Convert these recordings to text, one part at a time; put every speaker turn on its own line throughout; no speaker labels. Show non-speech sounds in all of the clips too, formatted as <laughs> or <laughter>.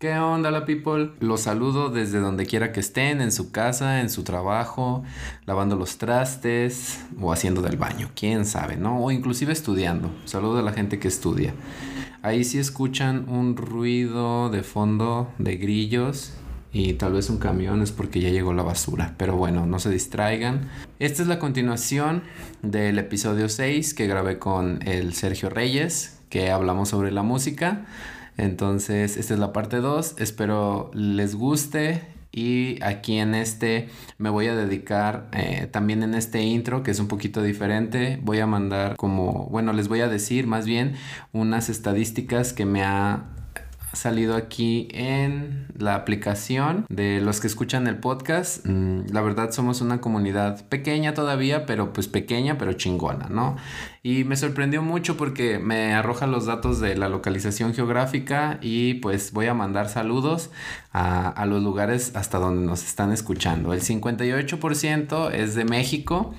¿Qué onda, la people? Los saludo desde donde quiera que estén, en su casa, en su trabajo, lavando los trastes o haciendo del baño, quién sabe, ¿no? O inclusive estudiando. Saludo a la gente que estudia. Ahí sí escuchan un ruido de fondo de grillos y tal vez un camión es porque ya llegó la basura. Pero bueno, no se distraigan. Esta es la continuación del episodio 6 que grabé con el Sergio Reyes, que hablamos sobre la música. Entonces, esta es la parte 2. Espero les guste. Y aquí en este me voy a dedicar eh, también en este intro que es un poquito diferente. Voy a mandar como, bueno, les voy a decir más bien unas estadísticas que me ha salido aquí en la aplicación de los que escuchan el podcast. Mm, la verdad somos una comunidad pequeña todavía, pero pues pequeña, pero chingona, ¿no? Y me sorprendió mucho porque me arroja los datos de la localización geográfica y pues voy a mandar saludos a, a los lugares hasta donde nos están escuchando. El 58% es de México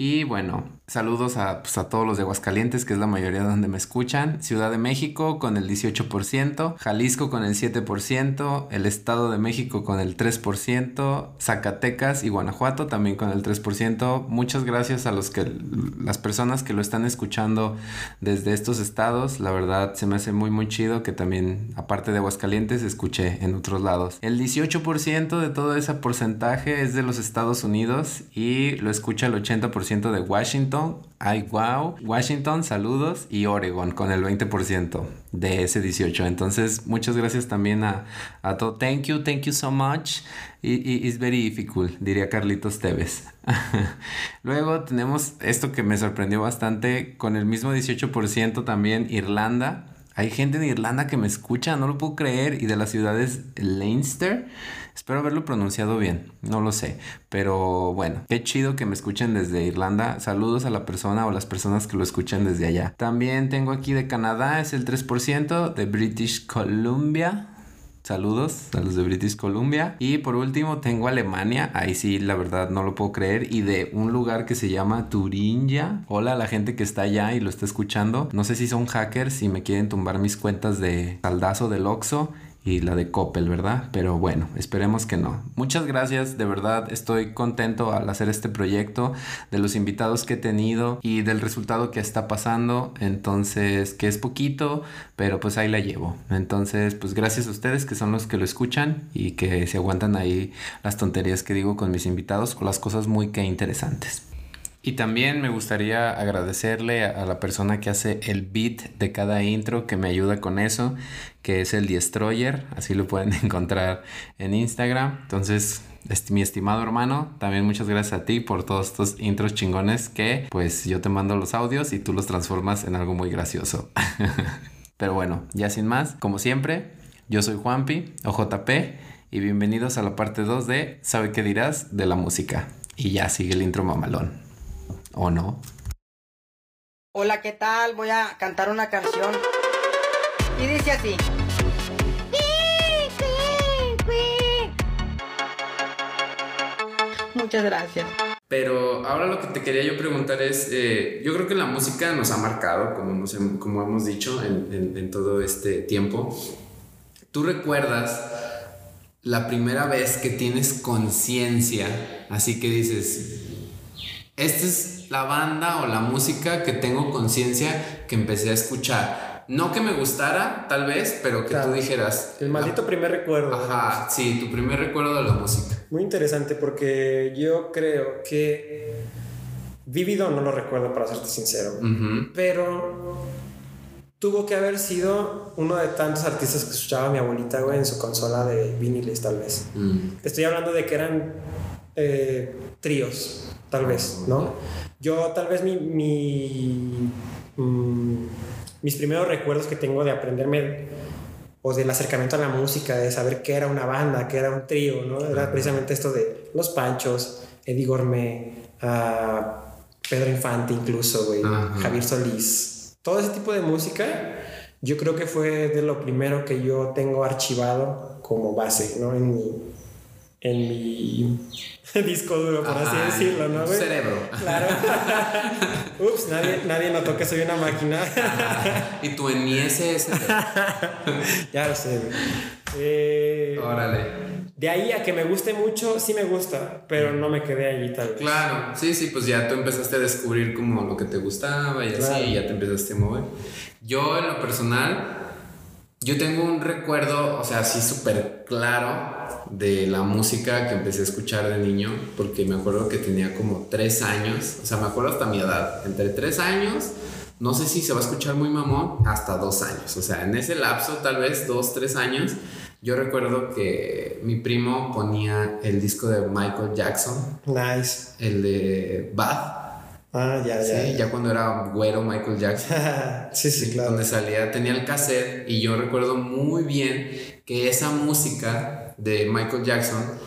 y bueno, saludos a, pues, a, todos los de Aguascalientes, que es la mayoría de donde me escuchan. Ciudad de México con el 18%, Jalisco con el 7%, el Estado de México con el 3%, Zacatecas y Guanajuato también con el 3%. Muchas gracias a los que las personas que lo están escuchando desde estos estados. La verdad se me hace muy muy chido que también aparte de Aguascalientes escuche en otros lados. El 18% de todo ese porcentaje es de los Estados Unidos y lo escucha el 80% de Washington, ay wow, Washington, saludos, y Oregon con el 20% de ese 18. Entonces, muchas gracias también a todo. Thank you, thank you so much. It's very difficult, diría Carlitos Tevez. <laughs> Luego tenemos esto que me sorprendió bastante, con el mismo 18% también Irlanda. Hay gente de Irlanda que me escucha, no lo puedo creer, y de las ciudades Leinster. Espero haberlo pronunciado bien, no lo sé. Pero bueno, qué chido que me escuchen desde Irlanda. Saludos a la persona o las personas que lo escuchan desde allá. También tengo aquí de Canadá, es el 3%, de British Columbia. Saludos a los de British Columbia. Y por último tengo Alemania. Ahí sí, la verdad no lo puedo creer. Y de un lugar que se llama Turingia. Hola a la gente que está allá y lo está escuchando. No sé si son hackers y me quieren tumbar mis cuentas de saldazo del Oxxo y la de Coppel, ¿verdad? Pero bueno, esperemos que no. Muchas gracias, de verdad estoy contento al hacer este proyecto, de los invitados que he tenido y del resultado que está pasando, entonces que es poquito, pero pues ahí la llevo. Entonces, pues gracias a ustedes que son los que lo escuchan y que se aguantan ahí las tonterías que digo con mis invitados o las cosas muy que interesantes. Y también me gustaría agradecerle a, la persona que hace el beat de cada intro, que me ayuda con eso, que es el Destroyer, así lo pueden <laughs> encontrar en Instagram. Entonces, mi estimado hermano, también muchas gracias a ti por todos estos intros chingones que pues yo te mando los audios y tú los transformas en algo muy gracioso. <laughs> Pero bueno, ya sin más, como siempre, yo soy Juanpi o JP y bienvenidos a la parte 2 de ¿Sabe qué dirás? de la música. Y ya sigue el intro mamalón. ¿O no?
Hola, ¿qué tal? Voy a cantar una canción. Y dice así. Muchas gracias.
Pero ahora lo que te quería yo preguntar es, eh, yo creo que la música nos ha marcado, como, como hemos dicho en, en todo este tiempo. ¿Tú recuerdas la primera vez que tienes conciencia, así que dices, esta es la banda o la música que tengo conciencia que empecé a escuchar. No que me gustara, tal vez, pero que tú dijeras.
El maldito primer recuerdo.
Ajá, sí, tu primer recuerdo de la música.
Muy interesante porque yo creo que. Vivido no lo recuerdo, para serte sincero. Pero tuvo que haber sido uno de tantos artistas que escuchaba mi abuelita, güey, en su consola de viniles, tal vez. Mm. Estoy hablando de que eran eh, tríos, tal vez, ¿no? Yo tal vez mi, mm, mis primeros recuerdos que tengo de aprenderme o del acercamiento a la música, de saber qué era una banda, qué era un trío, ¿no? Era precisamente esto de Los Panchos, Eddie Gourmet, Pedro Infante incluso, güey, Javier Solís. Todo ese tipo de música yo creo que fue de lo primero que yo tengo archivado como base, ¿no? En mi, en mi <laughs> disco duro, por así decirlo, ¿no, güey?
Cerebro.
Claro. <laughs> Ups, nadie, nadie notó que soy una máquina.
y tú en mi SS. <laughs>
ya lo sé, güey. Eh,
Órale.
De ahí a que me guste mucho, sí me gusta, pero no me quedé allí tal vez.
Claro, sí, sí, pues ya tú empezaste a descubrir como lo que te gustaba y
Claro.
así, y ya te empezaste a mover. Yo en lo personal, yo tengo un recuerdo, o sea, así súper claro de la música que empecé a escuchar de niño, porque me acuerdo que tenía como tres años, o sea, me acuerdo hasta mi edad, entre tres años, no sé si se va a escuchar muy mamón, hasta dos años, o sea, en ese lapso, tal vez dos, tres años, yo recuerdo que mi primo ponía el disco de Michael Jackson,
Nice.
el de Bath,
Ah, ya, ya.
sí, ya cuando era güero Michael Jackson <laughs>
sí, sí, claro.
donde salía, tenía el cassette y yo recuerdo muy bien que esa música de Michael Jackson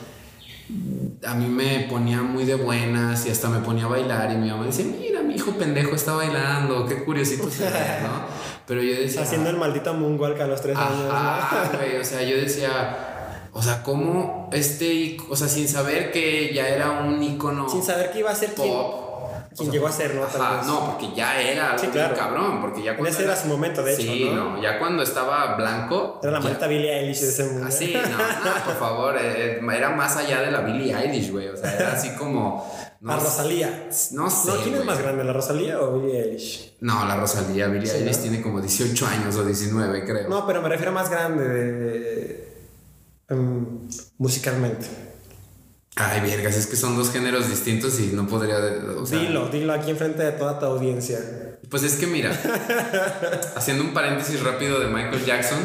a mí me ponía muy de buenas y hasta me ponía a bailar y mi mamá decía, mira, mi hijo pendejo está bailando, qué curiosito se <laughs> ¿no? Pero yo decía...
Haciendo el maldito moonwalk a los tres años.
Ajá, <laughs> güey, o sea, yo decía, o sea, ¿cómo este, o sea, sin saber que ya era un icono
¿no? Sin saber que iba a ser
pop.
quien
o sea,
llegó a ser, ¿no?
Ajá, no, porque ya era
Sí, claro.
cabrón, porque ya cuando
ese era su momento, de hecho,
Sí,
¿no?
no, ya cuando estaba blanco.
Era la
ya-
maldita Billie Eilish de ese mundo.
Así, no, no, por favor, eh, era más allá de la Billie Eilish, güey, o sea, era así como... No,
La Rosalía.
No sé,
No, ¿quién es más grande, la Rosalía o Billie Eilish?
No, la Rosalía, Billie
Sí,
Eilish
¿no?
tiene como 18 años o 19, creo.
No, pero me refiero a más grande de, em, musicalmente.
Ay, vergas, es que son dos géneros distintos y no podría... o sea,
dilo, dilo aquí enfrente de toda tu audiencia.
Pues es que mira, <laughs> haciendo un paréntesis rápido de Michael Jackson,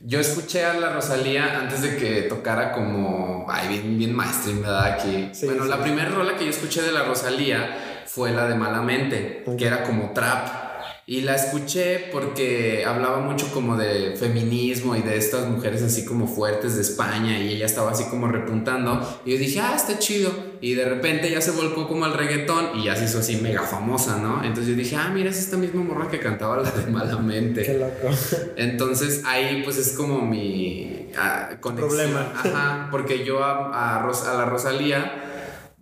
yo escuché a la Rosalía antes de que tocara como, ay, bien, bien mainstream, ¿verdad? Aquí.
Sí,
bueno,
sí.
la primera rola que yo escuché de la Rosalía fue la de Malamente, que era como trap. Y la escuché porque hablaba mucho como de feminismo y de estas mujeres así como fuertes de España y ella estaba así como repuntando. Y yo dije, ah, está chido. Y de repente ya se volcó como al reggaetón y ya se hizo así mega famosa, ¿no? Entonces yo dije, ah, mira, es esta misma morra que cantaba la de Malamente.
Qué loco.
Entonces ahí pues es como mi ah, conexión.
Problema.
Ajá, porque yo a, a Ros- a la Rosalía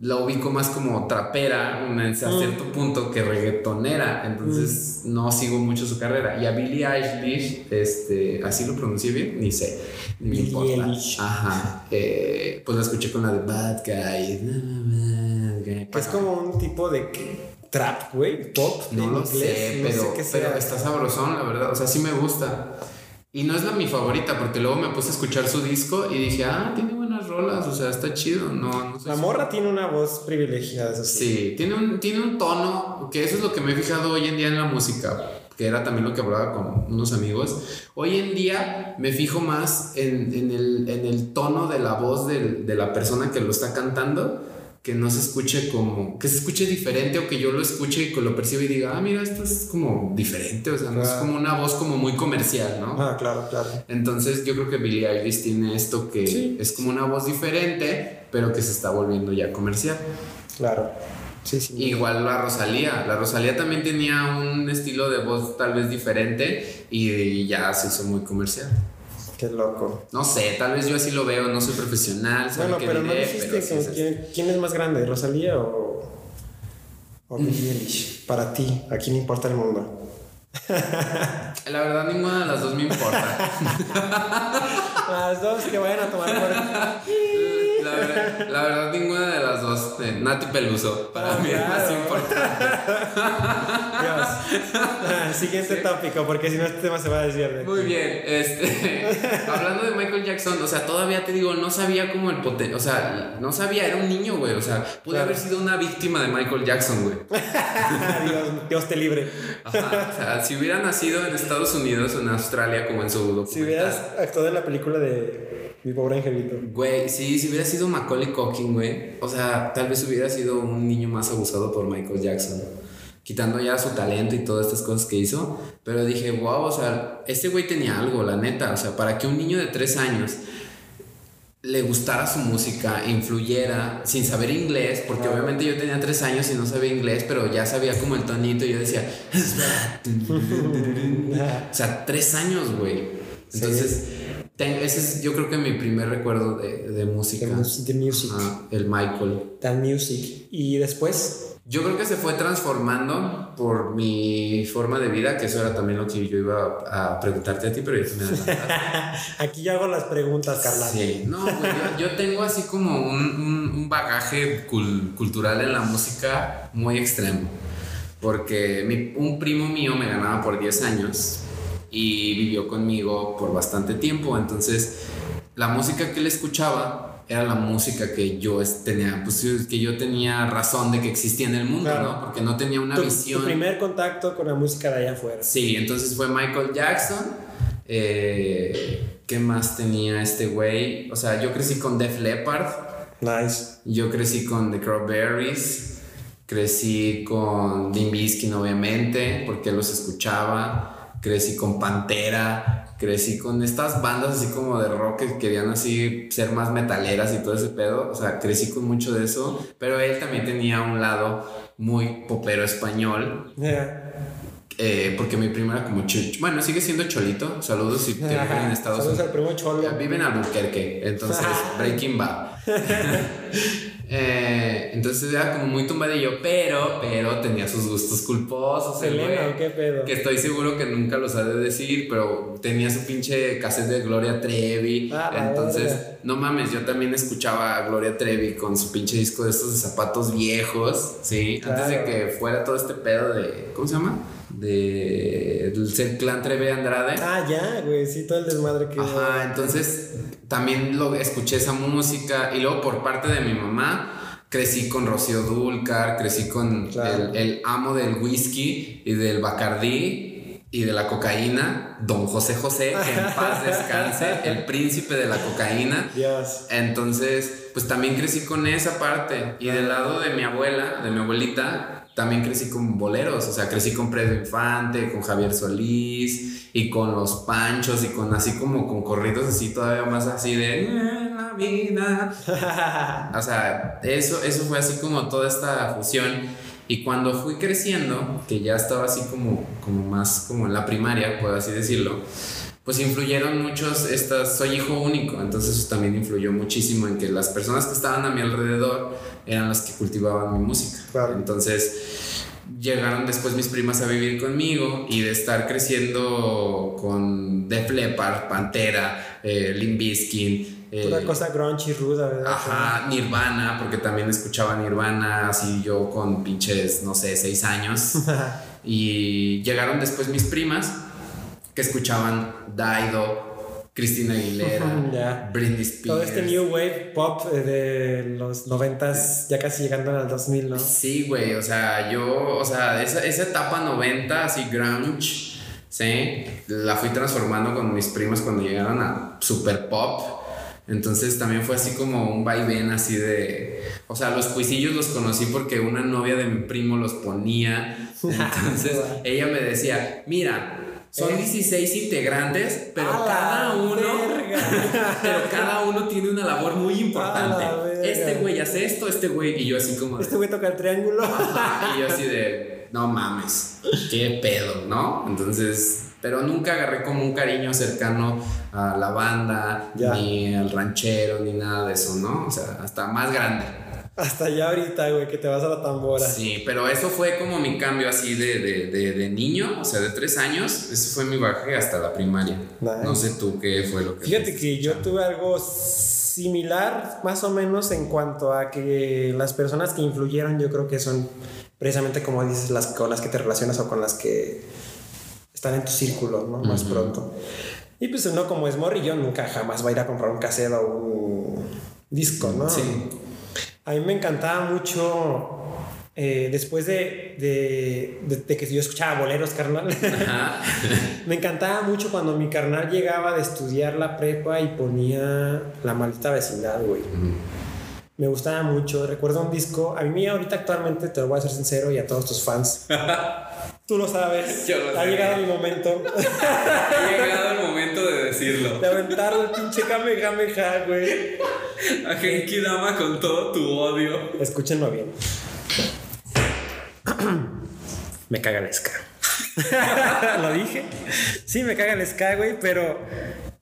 la ubico más como trapera una- a cierto punto que reggaetonera. Entonces no sigo mucho su carrera. Y a Billie Eilish, este, así lo pronuncié bien, ni sé. Ni me importa.
Eilish.
Ajá. eh, pues la escuché con la de Bad Guy. Bad Guy.
Que es como un tipo de trap, güey, pop.
No lo
inglés,
sé,
no
pero,
sé qué
pero está sabrosón, la verdad. O sea, sí me gusta. Y no es la mi favorita, porque luego me puse a escuchar su disco y dije, ah, tiene buenas rolas, o sea, está chido. No, no sé.
La
si-
morra tiene una voz privilegiada, eso sí.
Sí, tiene un, tiene un tono, que eso es lo que me he fijado hoy en día en la música, que era también lo que hablaba con unos amigos. Hoy en día me fijo más en, en el, en el tono de la voz del- de la persona que lo está cantando, que no se escuche como, que se escuche diferente o que yo lo escuche y que lo perciba y diga, ah, mira, esto es como diferente, o sea, no es como una voz como muy comercial, ¿no?
Ah, claro, claro.
Entonces yo creo que Billie Eilish tiene esto que
Sí.
es como una voz diferente, pero que se está volviendo ya comercial.
Claro. Sí, sí.
Igual la Rosalía. La Rosalía también tenía un estilo de voz tal vez diferente y ya se hizo muy comercial.
Qué loco.
No sé, tal vez yo así lo veo, no soy profesional,
Bueno, pero no dijiste
pero
que- quién, quién es más grande, Rosalía o, o Billie Eilish. Para ti, ¿a quién importa el mundo? <laughs>
La verdad, ninguna de las dos me importa. <laughs>
Las dos que vayan a tomar por...
la, verdad, la verdad, ninguna de las dos. Eh, Nati Peluso, para
Ah,
mí es más
claro.
importante.
Dios. <laughs> Siguiente tópico, porque si no este tema se va a desviar de
Muy bien, este, <laughs> hablando de Michael Jackson, o sea, todavía te digo, no sabía como el poten, o sea, no sabía, era un niño, güey, o sea, pude
Claro.
haber sido una víctima de Michael Jackson, güey. <laughs>
Dios, Dios te libre.
Ajá, o sea, si hubiera nacido en Estados Unidos o en Australia, como en su documental.
Si hubieras actuado en la película de Mi pobre angelito.
Güey, sí, si hubiera sido Macaulay Culkin, güey, o sea, tal vez hubiera sido un niño más abusado por Michael Jackson. Quitando ya su talento y todas estas cosas que hizo. Pero dije, wow, o sea, este güey tenía algo, la neta. O sea, para que un niño de tres años le gustara su música, influyera, sin saber inglés, porque obviamente yo tenía tres años y no sabía inglés, pero ya sabía como el tonito y yo decía, <laughs> o sea, tres años, güey. Entonces, ten- ese es yo creo que mi primer recuerdo de, de música.
The, mus- the Music.
Ajá, el Michael.
The Music. Y después,
Yo creo que se fue transformando por mi forma de vida, que eso era también lo que yo iba a preguntarte a ti, pero ya me <laughs>
Aquí yo hago las preguntas, Carla.
Sí, no, yo, tengo así como un, bagaje cultural en la música muy extremo, porque un primo mío me ganaba por 10 años y vivió conmigo por bastante tiempo, entonces la música que él escuchaba era la música que yo tenía, pues que yo tenía razón de que existía en el mundo, ¿no? Porque no tenía una visión.
Tu primer contacto con la música de allá afuera.
Sí, entonces fue Michael Jackson. Eh, ¿Qué más tenía este güey? O sea, yo crecí con Def Leppard.
Nice.
Yo crecí con The Crawberries. Crecí con Dean Biskin, obviamente, porque los escuchaba. Crecí con Pantera crecí con estas bandas así como de rock que querían así ser más metaleras y todo ese pedo. O sea, crecí con mucho de eso. Pero él también tenía un lado muy popero español. Eh, porque mi primo era como bueno, sigue siendo cholito. Saludos si te viven en <laughs> Estados Unidos.
Saludos al primo cholo.
Vive en Albuquerque, entonces <laughs> Breaking Bad. <laughs> Eh, entonces era como muy tumbadillo, pero, pero tenía sus gustos culposos.
¿qué pedo?
Que estoy seguro que nunca los ha de decir, pero tenía su pinche cassette de Gloria Trevi. Ah, entonces, no mames, yo también escuchaba a Gloria Trevi con su pinche disco de estos de zapatos viejos, ¿sí? Antes de que fuera todo este pedo de. ¿Cómo se llama? De del clan Treve Andrade.
Ah, ya, güey, sí, todo el desmadre que.
Ajá, entonces también lo escuché esa música y luego por parte de mi mamá crecí con Rocío Dulcar, crecí con el, amo del whisky y del bacardí y de la cocaína, don José José, que en <laughs> paz descanse, el príncipe de la cocaína. Entonces, pues también crecí con esa parte. Y del lado de mi abuela, de mi abuelita, también crecí con boleros, o sea, crecí con Pedro Infante, con Javier Solís y con los Panchos y con así como con corridos así todavía más así de la vida. <laughs> o sea, eso, eso fue así como toda esta fusión. Y cuando fui creciendo, que ya estaba así como, como más como en la primaria, puedo así decirlo, pues influyeron muchos estas, soy hijo único, entonces eso también influyó muchísimo en que las personas que estaban a mi alrededor eran las que cultivaban mi música. Entonces llegaron después mis primas a vivir conmigo y de estar creciendo con Def Leppard, Pantera, eh, Limp Bizkit,
eh, cosa grunge y ruda, ¿verdad?
Ajá, Nirvana, porque también escuchaba Nirvana, así yo con pinches, no sé, seis años. <laughs> y llegaron después mis primas que escuchaban Daido, Cristina Aguilera, Britney Spears.
Todo este new wave pop eh, de los noventas, ya casi llegando al 2000, ¿no?
Sí, güey, o sea, yo, o sea, esa, esa etapa 90, así grunge, ¿sí? La fui transformando con mis primas cuando llegaron a super pop. Entonces también fue así como un vaivén así de... O sea, los cuisillos los conocí porque una novia de mi primo los ponía. <laughs> Entonces ella me decía, mira, son 16 integrantes, pero cada uno. <laughs> pero cada uno tiene una labor muy importante. Este güey hace esto, este güey. Y yo así como.
este güey toca el triángulo.
y yo <laughs> así de. No mames. Qué pedo, ¿no? Entonces. Pero nunca agarré como un cariño cercano a la banda, ni al ranchero, ni nada de eso, ¿no? O sea, hasta más grande.
Hasta ya ahorita, güey, que te vas a la tambora.
Sí, pero eso fue como mi cambio así de, de, de, niño, o sea, de tres años. Ese fue mi baje hasta la primaria. No sé tú qué fue lo que...
Fíjate que yo tuve algo similar, más o menos, en cuanto a que las personas que influyeron, yo creo que son precisamente como dices, las con las que te relacionas o con las que están en tu círculo, ¿no? Más pronto. Y pues uno como es morri, yo nunca jamás va a ir a comprar un cassette o un disco, ¿no?
Sí.
A mí me encantaba mucho, eh, después de, de, que yo escuchaba boleros, carnal, <laughs> me encantaba mucho cuando mi carnal llegaba de estudiar la prepa y ponía la maldita vecindad, güey. Me gustaba mucho. Recuerdo un disco. A mí, ahorita actualmente, te lo voy a ser sincero y a todos tus fans. <laughs> Tú lo sabes. ha llegado el momento. <laughs>
ha llegado el momento de decirlo.
De aventar el pinche Kamehameha, güey.
A Genki Dama con todo tu odio.
Escúchenlo bien. <clears throat> me caga el ska. <laughs> ¿Lo dije? Sí, me caga el ska, güey, pero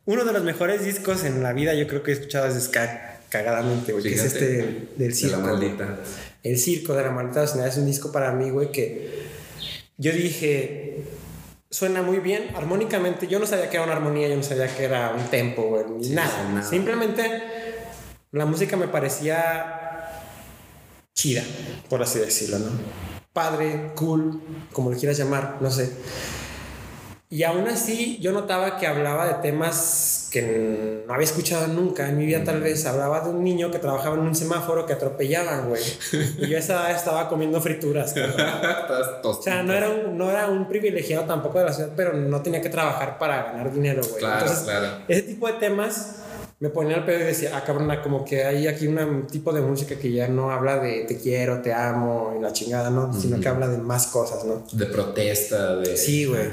uno de los mejores discos en la vida yo creo que he escuchado es ska cagadamente, güey, que es este del circo.
la maldita.
El Circo de la Maldita Vecindad es un disco para mí, güey, que yo dije, suena muy bien armónicamente. Yo no sabía que era una armonía, yo no sabía que era un tempo, ni nada. Simplemente la música me parecía chida, por así decirlo, ¿no? Padre, cool, como le quieras llamar, no sé. Y aún así yo notaba que hablaba de temas que no había escuchado nunca en mi vida tal vez. Hablaba de un niño que trabajaba en un semáforo que atropellaban, güey. Y yo esa estaba comiendo frituras. <laughs> o sea, no era, un, no era un privilegiado tampoco de la ciudad, pero no tenía que trabajar para ganar dinero, güey.
Claro, claro.
Ese tipo de temas me ponía al pedo y decía, ah, cabrón, como que hay aquí un tipo de música que ya no habla de te quiero, te amo y la chingada, ¿no? Sino que habla de más cosas, ¿no?
De protesta, de...
Sí, güey.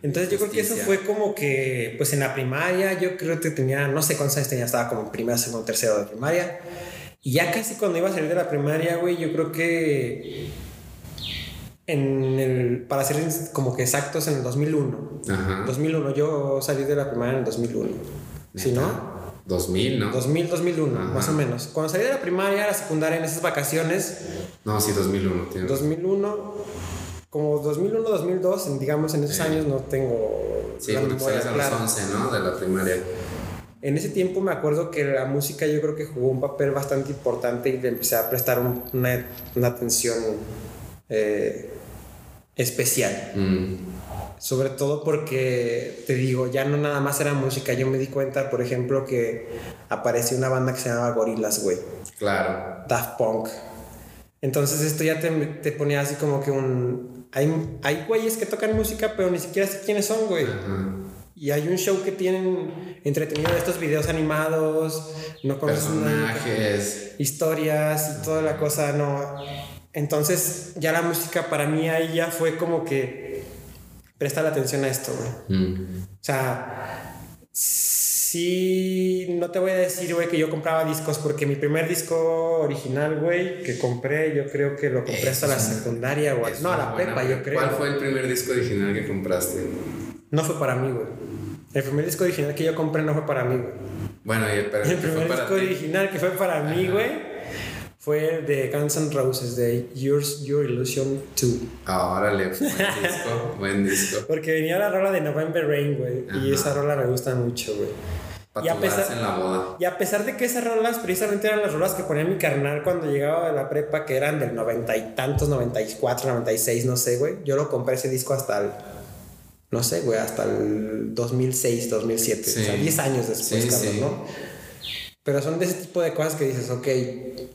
Entonces yo creo que eso fue como que, pues en la primaria, yo creo que tenía, no sé cuántos años tenía, estaba como en primera, segundo, tercero de primaria. Y ya casi cuando iba a salir de la primaria, güey, yo creo que en el, para ser como que exactos, en el 2001. Ajá. 2001, yo salí de la primaria en el 2001. ¿Sí, no?
2000, ¿no?
2000, 2001, más o menos. Cuando salí de la primaria, la secundaria, en esas vacaciones.
No, sí, 2001.
Tío. 2001, como 2001, 2002, digamos, en esos años no tengo.
Sí, porque sales a los 11, ¿no? De la primaria.
En ese tiempo me acuerdo que la música yo creo que jugó un papel bastante importante y le empecé a prestar una, una, atención eh, especial. Mm. Sobre todo porque, te digo, ya no nada más era música. Yo me di cuenta, por ejemplo, que apareció una banda que se llamaba Gorillaz, güey.
Claro.
Daft Punk. Entonces esto ya te, te ponía así como que un... Hay, hay güeyes que tocan música, pero ni siquiera sé quiénes son, güey. Y hay un show que tienen entretenido estos videos animados, no
personajes,
historias y toda la cosa, no. Entonces ya la música para mí ahí ya fue como que presta la atención a esto, güey. Mm. O sea, sí, no te voy a decir, güey, que yo compraba discos porque mi primer disco original, güey, que compré, yo creo que lo compré hasta la secundaria, güey. No, a la prepa, yo creo.
¿Cuál fue el primer disco original que compraste?
No fue para mí, güey. El primer disco original que yo compré no fue para mí, güey.
Bueno, y el,
el primer disco original que fue para mí, güey fue de Guns N' Roses, de Yours, Your Illusion 2.
Ah, órale, buen disco, <laughs> buen disco.
Porque venía la rola de November Rain, güey, y esa rola me gusta mucho, güey.
Y a, pesar, en la boda.
y a pesar de que esas rolas precisamente eran las rolas que ponía mi carnal cuando llegaba de la prepa, que eran del noventa y tantos, 94, 96, no sé, güey. Yo lo compré ese disco hasta el, no sé, güey, hasta el 2006, 2007. O sea, 10 años después, sí, ¿no? Pero son de ese tipo de cosas que dices, ok,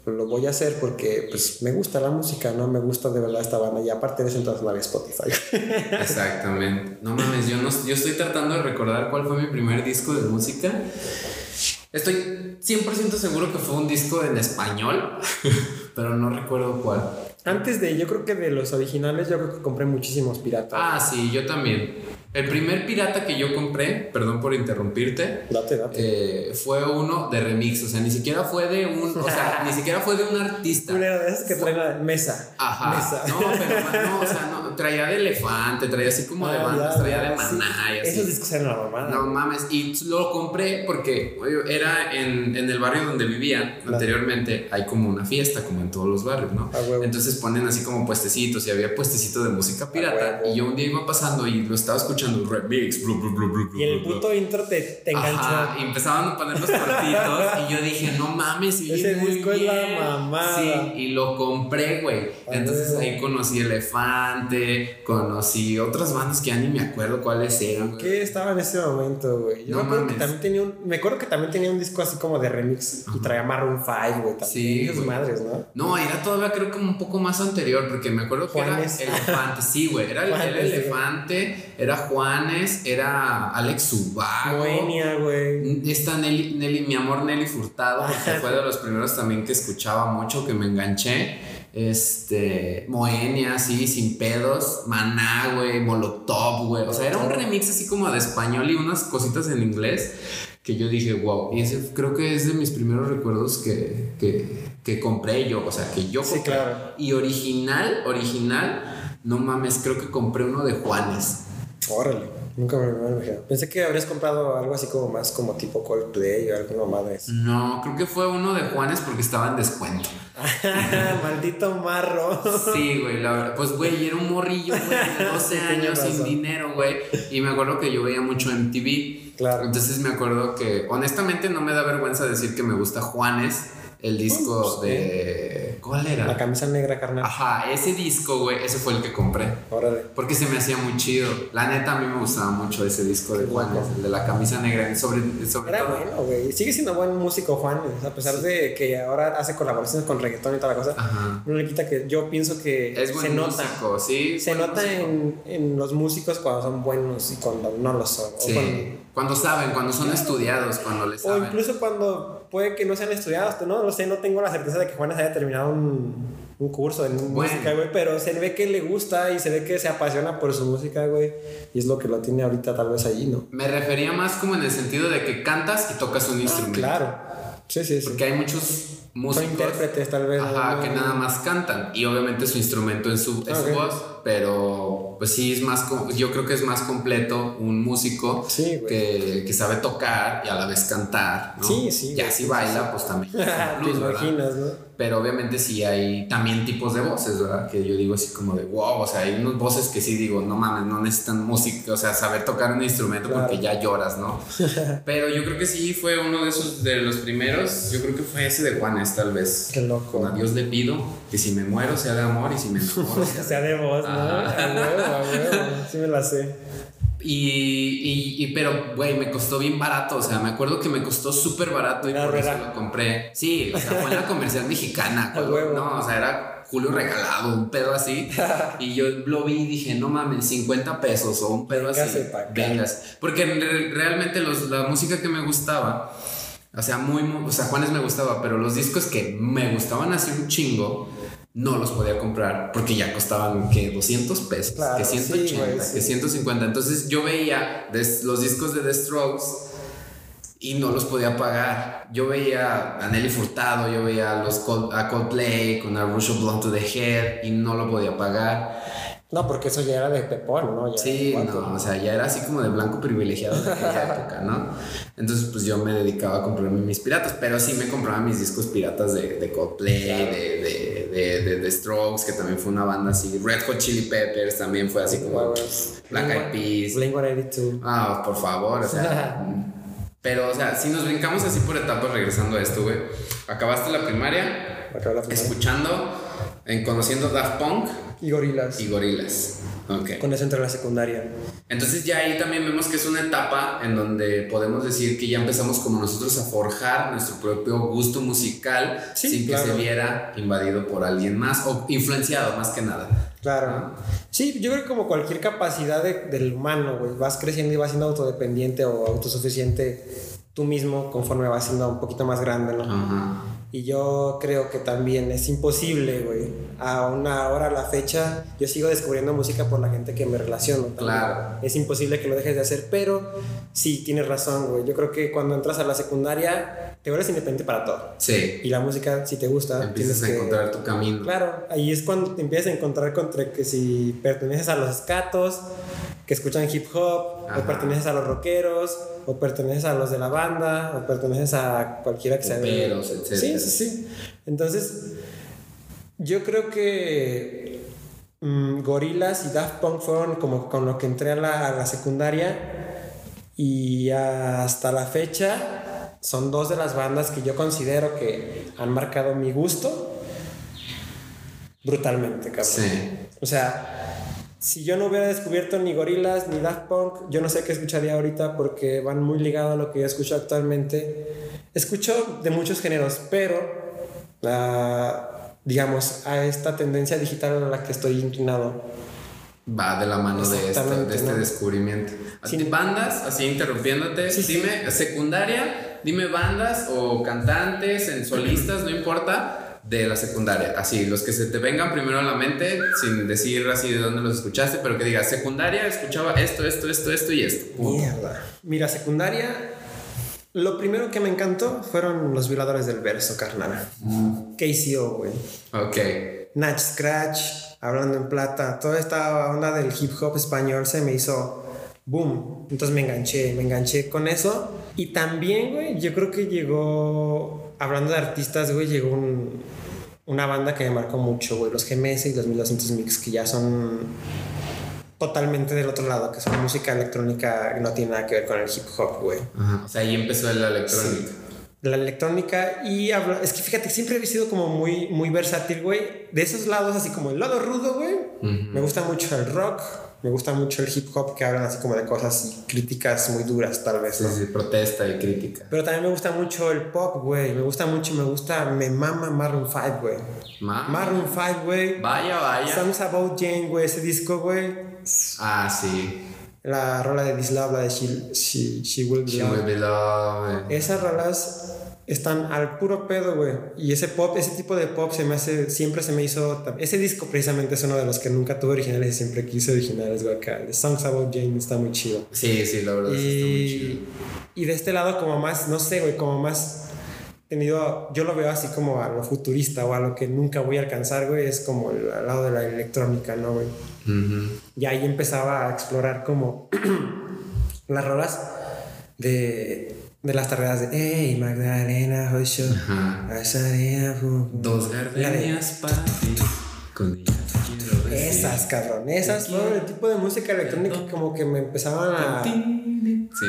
lo voy a hacer porque pues me gusta la música, ¿no? Me gusta de verdad esta banda y aparte de eso entonces no había Spotify. <laughs>
Exactamente. No mames, yo, no, yo estoy tratando de recordar cuál fue mi primer disco de música. Estoy 100% seguro que fue un disco en español, <laughs> pero no recuerdo cuál.
Antes de, yo creo que de los originales, yo creo que compré muchísimos piratas.
Ah, sí, yo también. El primer pirata que yo compré, perdón por interrumpirte,
date, date.
Eh, fue uno de remix, o sea, ni siquiera fue de un, o sea, <laughs> ni siquiera fue de un artista.
Una de esas que trae la mesa.
Ajá. Mesa. No, pero no, o sea, no, traía de elefante, traía así como de ah, bandas, traía de maná y así.
Esos discos eran la mamada.
No mames, y lo compré porque era en, en el barrio donde vivía anteriormente, hay como una fiesta, como en todos los barrios, ¿no? Entonces ponen así como puestecitos y había puestecitos de música pirata y yo un día iba pasando y lo estaba escuchando escuchando remix,
y el puto intro te, te enganchó.
y empezaban a poner los cortitos y yo dije, no mames, y
ese disco es la mamada.
Sí, y lo compré, güey. Entonces ahí conocí Elefante, conocí otras bandas que ya ni me acuerdo cuáles eran.
¿Qué estaba en ese momento, güey? Yo me acuerdo que también tenía un, me acuerdo que también tenía un disco así como de remix y traía Maroon 5, güey. Sí. Sus madres, ¿no?
No, era todavía creo que un poco más anterior, porque me acuerdo que era Elefante, sí, güey. Era, el Elefante, era Juanes, era Alex Subago.
Moenia, güey.
Esta Nelly, Nelly, mi amor Nelly Furtado, <laughs> porque fue de los primeros también que escuchaba mucho, que me enganché. Este, Moenia, sí, sin pedos, Maná, güey, Molotov, güey. O sea, era un remix así como de español y unas cositas en inglés que yo dije, wow. Y ese creo que es de mis primeros recuerdos que, que, que compré yo, o sea, que yo compré.
Sí, claro.
Y original, original, no mames, creo que compré uno de Juanes.
Órale. Nunca me lo había Pensé que habrías comprado algo así como más como tipo Coldplay o alguna madre.
No, creo que fue uno de Juanes porque estaba en descuento. <laughs>
Maldito marro.
Sí, güey, la verdad. Pues, güey, era un morrillo, güey, de <laughs> 12 años sin dinero, güey. Y me acuerdo que yo veía mucho MTV. Claro. Entonces me acuerdo que, honestamente, no me da vergüenza decir que me gusta Juanes el disco de. ¿Cuál era?
La camisa negra, carnal.
Ajá, ese disco, güey, ese fue el que compré. Órale. Porque se me hacía muy chido. La neta, a mí me gustaba mucho ese disco de Juan, el de la camisa negra. Sobre, sobre
era bueno, güey. Sigue siendo buen músico, Juan. A pesar de que ahora hace colaboraciones con reggaetón y toda la cosa. Ajá. No le quita que yo pienso que
es buen se nota. Sí.
Se nota en, en, los músicos cuando son buenos y cuando no lo son.
Sí. Cuando, saben, cuando son estudiados, cuando les saben.
O incluso cuando puede que no sean estudiados, ¿no? sé, no tengo la certeza de que Juanes haya terminado un, un curso en música, güey, pero se ve que le gusta y se ve que se apasiona por su música, güey, y es lo que lo tiene ahorita tal vez allí, ¿no?
Me refería más como en el sentido de que cantas y tocas un instrumento.
Claro. Sí, sí, sí.
Porque hay muchos músicos.
intérpretes, tal vez.
Ajá, que nada más cantan. Y obviamente su instrumento es su, es su voz. Pero pues sí, es más. Yo creo que es más completo un músico que, que, sabe tocar y a la vez cantar. ¿no?
Sí, sí.
Ya si baila, pues también. <laughs>
Te imaginas, ¿no?
Pero obviamente sí hay también tipos de voces, ¿verdad? Que yo digo así como de wow, o sea, hay unas voces que sí digo, no mames, no necesitan música, o sea, saber tocar un instrumento porque ya lloras, ¿no? <laughs> Pero yo creo que sí fue uno de esos de los primeros, yo creo que fue ese de Juanes, tal vez.
Qué loco.
Con Dios le pido que si me muero sea de amor y si me <laughs> enamoro
sea, de voz, ¿no? Ah. A huevo, a huevo. Sí me la sé.
Y, y, pero, güey, me costó bien barato. O sea, me acuerdo que me costó súper barato y por eso lo compré. Sí, o sea, fue en la comercial mexicana. <laughs> no, o sea, era Julio regalado, un pedo así. <laughs> y yo lo vi y dije, no mames, 50 pesos o un pedo así. Vengas. Porque realmente los, la música que me gustaba, o sea, muy, o sea, Juanes me gustaba, pero los discos que me gustaban así un chingo no los podía comprar porque ya costaban que 200 pesos, que 180, que 150. Entonces yo veía los discos de The Strokes y no los podía pagar. Yo veía a Nelly Furtado, yo veía a, los a Coldplay con a Rush Blonde to the Head y no lo podía pagar.
No, porque eso ya era de pepón, ¿no?
sí, no, o sea, ya era así como de blanco privilegiado de aquella <laughs> época, ¿no? Entonces, pues yo me dedicaba a comprarme mis piratas, pero sí me compraba mis discos piratas de, de Coldplay, de, de, de, Strokes, que también fue una banda así, Red Hot Chili Peppers también fue así como Black Eyed Peas.
Blink 182.
Ah, por favor, o sea. <laughs> pero, o sea, si nos brincamos así por etapas regresando a esto, güey. Acabaste la primaria, la primaria. escuchando, en conociendo Daft Punk
y gorilas.
Y gorilas. Okay.
Con eso entra la secundaria.
Entonces ya ahí también vemos que es una etapa en donde podemos decir que ya empezamos como nosotros a forjar nuestro propio gusto musical sin que se viera invadido por alguien más o influenciado más que nada.
Claro. Sí, yo creo que como cualquier capacidad del humano, güey, vas creciendo y vas siendo autodependiente o autosuficiente tú mismo conforme vas siendo un poquito más grande, ¿no? Ajá. Y yo creo que también es imposible, güey. A una hora, a la fecha, yo sigo descubriendo música por la gente que me relaciono.
Claro.
Es imposible que lo dejes de hacer, pero sí, tienes razón, güey. Yo creo que cuando entras a la secundaria, te vuelves independiente para todo.
Sí.
Y la música, si te gusta,
empiezas a encontrar tu camino.
Claro, ahí es cuando te empiezas a encontrar contra que si perteneces a los escatos, que escuchan hip hop, o perteneces a los rockeros, o perteneces a los de la banda, o perteneces a cualquiera que sea
de...
Sí, sí, sí. Entonces, yo creo que mm, Gorilas y Daft Punk fueron como con lo que entré a la, a la secundaria y hasta la fecha son dos de las bandas que yo considero que han marcado mi gusto brutalmente, cabrón. Sí. O sea, si yo no hubiera descubierto ni Gorilas ni Daft Punk, yo no sé qué escucharía ahorita porque van muy ligados a lo que yo escucho actualmente. Escucho de muchos géneros, pero digamos a esta tendencia digital a la que estoy inclinado.
Va de la mano de este, de este descubrimiento. Bandas, así interrumpiéndote, dime, secundaria, dime bandas o cantantes, en solistas, no importa de la secundaria. Así, los que se te vengan primero a la mente, sin decir así de dónde los escuchaste, pero que digas, secundaria, escuchaba esto, esto, esto, esto y esto.
Mierda. Mira, secundaria, lo primero que me encantó fueron los violadores del verso, carnal. Mm. KCO, güey.
Ok.
Natch Scratch, Hablando en Plata, toda esta onda del hip hop español se me hizo boom. Entonces me enganché, me enganché con eso. Y también, güey, yo creo que llegó, hablando de artistas, güey, llegó un, una banda que me marcó mucho, güey, los GMS y los 1200 Mix, que ya son totalmente del otro lado, que son música electrónica, no tiene nada que ver con el hip hop, güey.
Ajá, o sea, ahí empezó la electrónica.
La electrónica y habla, es que fíjate, siempre he sido como muy, muy versátil, güey. De esos lados, así como el lado rudo, güey. Me gusta mucho el rock, me gusta mucho el hip hop que hablan así como de cosas y críticas muy duras, tal vez.
Sí, sí, protesta y crítica.
Pero también me gusta mucho el pop, güey. Me gusta mucho, me gusta, me mama Maroon 5, güey. Maroon 5, güey.
Vaya, vaya.
Songs About Jane, güey, ese disco, güey.
Ah, sí.
La rola de This Love, la de She, She, Will Be
She Will Be Love.
Esas rolas están al puro pedo, güey. Y ese pop, ese tipo de pop se me hace, siempre se me hizo. Ese disco precisamente es uno de los que nunca tuve originales y siempre quise originales, güey. Acá. The Songs About Jane está muy chido.
Sí, sí, la verdad y, está muy chido.
Y de este lado, como más, no sé, güey, como más tenido, yo lo veo así como a lo futurista o a lo que nunca voy a alcanzar, güey, es como el, al lado de la electrónica, ¿no, güey? Y ahí empezaba a explorar como <clears throat> las rolas de de las tardeadas de Hey Magdalena Joshua
Dos gardenias para ti. Con ellas quiero
decir. Esas cabrón Esas fueron el tipo de música electrónica como que me empezaban a
Sí.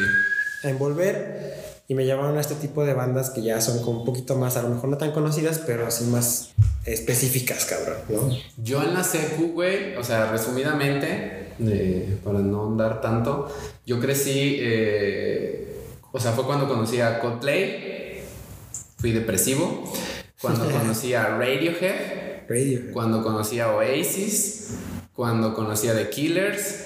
A envolver y me llamaron a este tipo de bandas que ya son como un poquito más, a lo mejor no tan conocidas, pero así más específicas, cabrón, ¿no?
Yo en la secu, güey, o sea, resumidamente, eh, para no andar tanto, yo crecí eh, o sea, fue cuando conocí a Coldplay, fui depresivo. Cuando <laughs> conocí a Radiohead,
Radiohead,
cuando conocí a Oasis, cuando conocí a The Killers,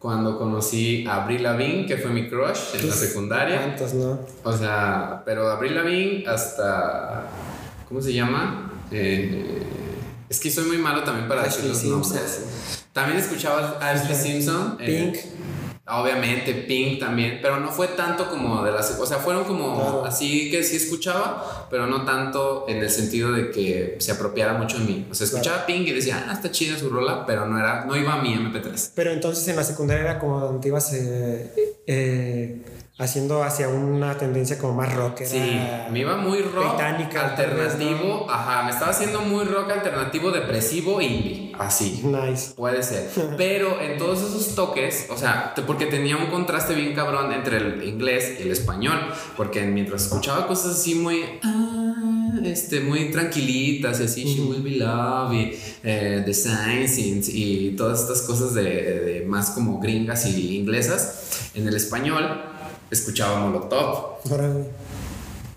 cuando conocí a Avril Lavigne, que fue mi crush en la secundaria.
¿Cuántos, no?
O sea, pero Avril Lavigne hasta. ¿Cómo se llama? Eh, es que soy muy malo también para decir los nombres. También escuchaba a Ashley Simpson.
Pink.
Obviamente, Pink también, pero no fue tanto como de las... O sea, fueron como así que sí escuchaba, pero no tanto en el sentido de que se apropiara mucho en mí. O sea, escuchaba Pink y decía, ah, está chida su rola, pero no, era, no iba a mi MP3.
Pero entonces en la secundaria era como donde ibas... Eh, eh haciendo hacia una tendencia como más rock.
sí, me iba muy rock alternativo. Ajá, me estaba haciendo muy rock alternativo, depresivo, indie. Así.
Nice.
Puede ser. <laughs> Pero en todos esos toques, o sea, porque tenía un contraste bien cabrón entre el inglés y el español. Porque mientras escuchaba cosas así muy. Ah, este, muy tranquilitas y así, She Will Be Love y eh, The Science y todas estas cosas de, de más como gringas y inglesas, en el español escuchaba Molotov.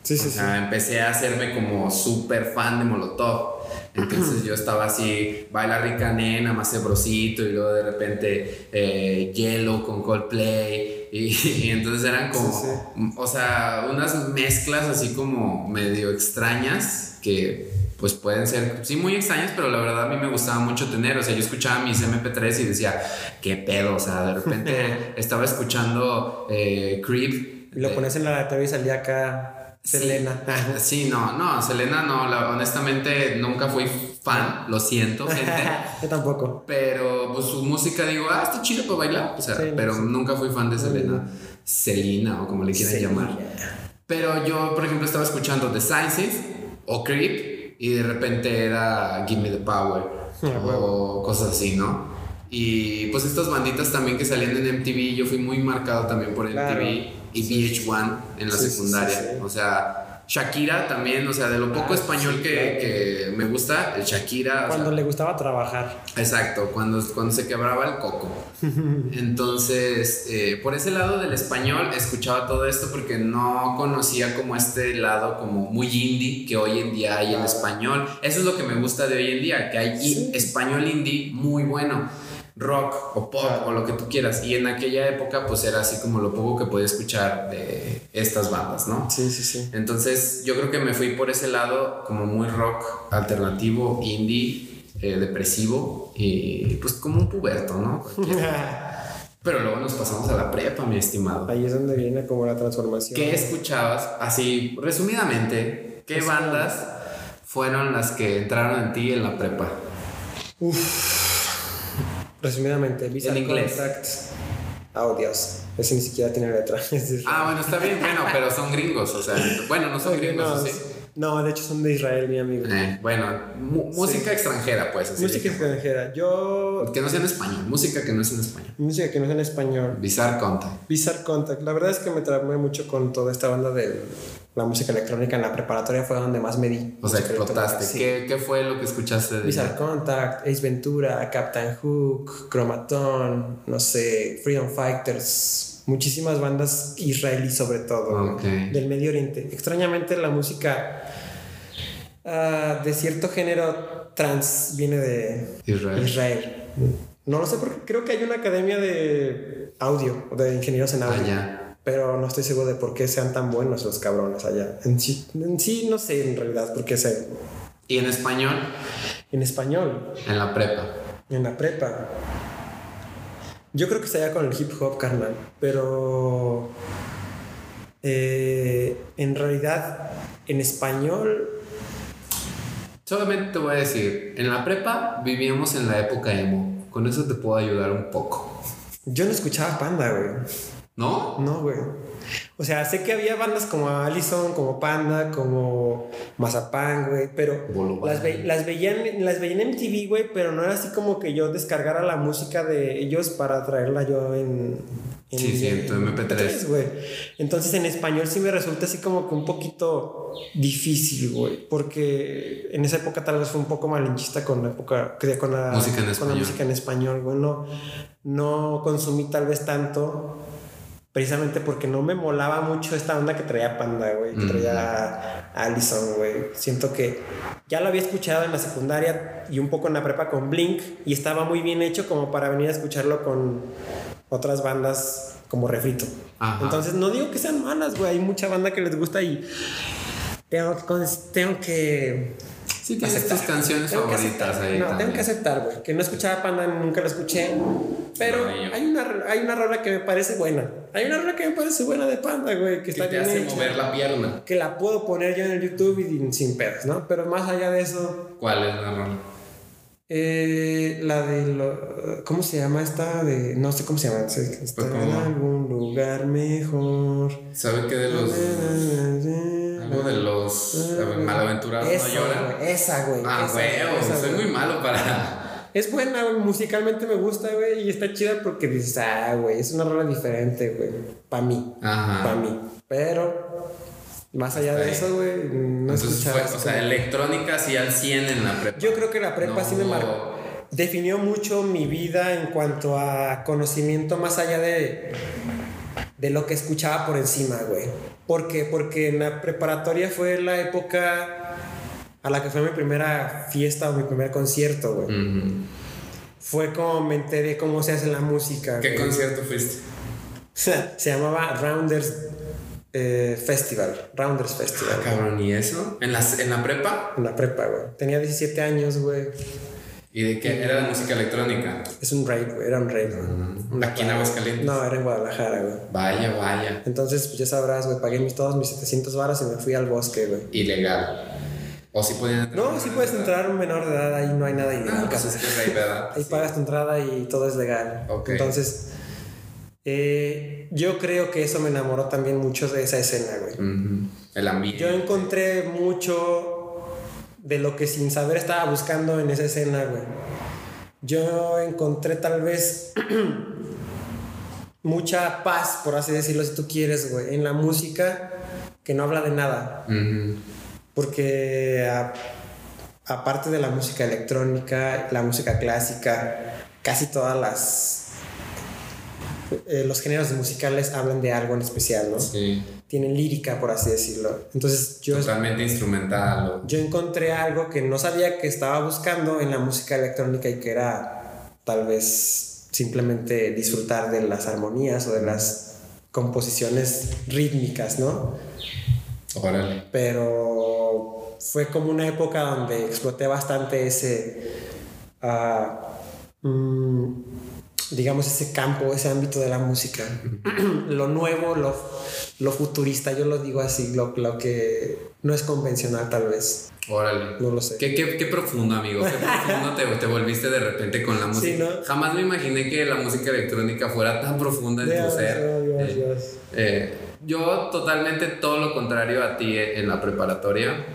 Sí, sí, o
sea, empecé a hacerme como súper fan de Molotov. Entonces yo estaba así, baila rica nena, más cebrosito, y luego de repente eh, Yellow con Coldplay. Y, <laughs> entonces eran como, o sea, unas mezclas así como medio extrañas que pues pueden ser, sí, muy extrañas, pero la verdad a mí me gustaba mucho tener, o sea, yo escuchaba mis MP3 y decía, qué pedo, o sea, de repente <laughs> estaba escuchando eh, Creep.
Y lo pones en la TV y salía acá Selena. <laughs>
Sí, no, no, Selena no, honestamente nunca fui fan, lo siento, <laughs> gente.
Yo tampoco.
Pero pues su música digo, ah, está chido para bailar, o sea, pero nunca fui fan de Selena. Selena o como le quieran llamar. Pero yo, por ejemplo, estaba escuchando The Sciences o Creep y de repente era Give Me the Power ah, o cosas así, ¿no? Y pues estas banditas también que salían en MTV, yo fui muy marcado también por MTV y VH1 en la secundaria. o sea, Shakira también, o sea, de lo poco ah, español que, me gusta, el Shakira.
Cuando le gustaba trabajar.
Exacto, cuando, cuando se quebraba el coco. <laughs> Entonces, eh, por ese lado del español escuchaba todo esto porque no conocía como este lado como muy indie que hoy en día hay en español. Eso es lo que me gusta de hoy en día, que hay español indie muy bueno rock o pop o lo que tú quieras. Y en aquella época pues era así como lo poco que podía escuchar de estas bandas, ¿no?
Sí, sí, sí.
Entonces yo creo que me fui por ese lado como muy rock alternativo, indie, eh, depresivo y pues como un puberto, ¿no? <laughs> Pero luego nos pasamos a la prepa, mi estimado.
Ahí es donde viene como la transformación.
¿Qué escuchabas? Así, resumidamente, ¿qué bandas fueron las que entraron en ti en la prepa?
Uf Resumidamente, Visa
en inglés.
Contact. Audios. Ese ni siquiera tiene letra. <laughs>
ah, bueno, está bien, bueno, pero son gringos, o sea, bueno, no son gringos, ¿sí?
No, de hecho son de Israel, mi amigo.
Eh, bueno, música extranjera, pues.
Así música extranjera. Yo.
Que no sea en español. Música que no es en español.
Música que no sea en español.
Bizarre Contact.
Bizarre Contact. La verdad es que me traumé mucho con toda esta banda de la música electrónica en la preparatoria. Fue donde más me di.
O sea, explotaste. ¿Qué, ¿Qué, fue lo que escuchaste de
Bizarre Contact, Ace Ventura, Captain Hook, Chromaton, no sé, Freedom Fighters muchísimas bandas israelíes sobre todo, del Medio Oriente. Extrañamente la música uh, de cierto género trans viene de Israel. No lo sé porque creo que hay una academia de audio, de ingenieros en audio. Ah, pero no estoy seguro de por qué sean tan buenos los cabrones allá. En sí, en sí no sé en realidad por qué se...
¿Y en español?
En español.
En la prepa.
En la prepa. Yo creo que estaría con el hip hop, carnal. Pero. Eh, en realidad, en español.
Solamente te voy a decir: en la prepa vivíamos en la época emo. Con eso te puedo ayudar un poco.
Yo no escuchaba Panda, güey.
¿No?
No, güey. O sea, sé que había bandas como Allison, como Panda, como Mazapán, güey, pero las, las, veían, las veían en MTV, güey, pero no era así como que yo descargara la música de ellos para traerla yo en...
en sí, sí, en MP3.
güey. Entonces en español sí me resulta así como que un poquito difícil, güey, porque en esa época tal vez fue un poco malinchista con la época, con la
música en español,
con la música en español güey, no, no consumí tal vez tanto Precisamente porque no me molaba mucho esta onda que traía Panda, güey. Que traía Allison, güey. Siento que ya lo había escuchado en la secundaria y un poco en la prepa con Blink. Y estaba muy bien hecho como para venir a escucharlo con otras bandas como refrito. Entonces no digo que sean malas, güey. Hay mucha banda que les gusta y tengo, tengo que
Sí, tienes tus canciones favoritas ahí.
No, tengo que aceptar, güey. Que no escuchaba Panda, nunca lo escuché. Pero hay, una, hay una rola que me parece buena. Hay una rola que me parece buena de Panda, güey. Que, está
te hace mover la pierna.
Que la puedo poner yo en el YouTube y sin pedos, ¿no? Pero más allá de eso.
¿Cuál es la rola?
Eh, la de lo, ¿cómo se llama esta? De no sé cómo se llama. Está pues en algún lugar mejor.
¿Sabe qué de los algo de los malaventurados
esa,
no lloran?
esa, güey.
Ah, güey, soy muy malo para.
Es buena, güey. Musicalmente me gusta, güey. Y está chida porque dices, ah, güey, es una rola diferente, güey. Para mí. Ajá. Para mí. Pero más allá de eso, güey, no escuchaba.
o sea, electrónica sí al 100 en la prepa.
Yo creo que la prepa sí me marcó. Definió mucho mi vida en cuanto a conocimiento más allá de, de lo que escuchaba por encima, güey. ¿Por qué? Porque en la preparatoria fue la época a la que fue mi primera fiesta o mi primer concierto, güey. Fue como me enteré cómo se hace la música.
¿Qué concierto fuiste? <laughs>
se llamaba Rounders eh, Festival, Rounders Festival.
Ah, cabrón, ¿y eso? ¿En la, ¿En la prepa?
En la prepa, güey. Tenía 17 años, güey.
¿Y de qué? ¿Era de música electrónica?
Es un rave, güey. Era un rave.
Uh ¿Aquí en Aguascalientes?
No, era en Guadalajara, güey.
Vaya, vaya.
Entonces, pues ya sabrás, güey. Pagué mis, todos mis 700 varas y me fui al bosque, güey.
Ilegal. ¿O si podían
entrar? No, sí puedes entrar un menor de edad. Ahí no hay nada ilegal.
Ah, pues es que es rave, ¿verdad?
Ahí pagas tu entrada y todo es legal. Ok. Entonces eh, yo creo que eso me enamoró también mucho de esa escena, güey.
El ambiente.
Yo encontré mucho de lo que sin saber estaba buscando en esa escena, güey. Yo encontré tal vez <clears throat> mucha paz, por así decirlo, si tú quieres, güey, en la música que no habla de nada. Porque aparte de la música electrónica, la música clásica, casi todas las eh, los géneros musicales hablan de algo en especial, ¿no? Sí. Tienen lírica, por así decirlo. Entonces yo...
Totalmente instrumental.
Yo encontré algo que no sabía que estaba buscando en la música electrónica y que era tal vez simplemente disfrutar de las armonías o de las composiciones rítmicas, ¿no?
Órale.
Pero fue como una época donde exploté bastante ese... Uh, digamos, ese campo, ese ámbito de la música. <clears throat> lo nuevo, lo, lo futurista, yo lo digo así, lo, lo que no es convencional tal vez.
Órale.
No lo sé.
Qué, qué, qué profundo, amigo. Qué profundo te, te, volviste de repente con la música.
Sí, ¿no?
Jamás me imaginé que la música electrónica fuera tan profunda en tu ser.
Dios,
eh,
Dios.
Eh, yo totalmente todo lo contrario a ti en la preparatoria.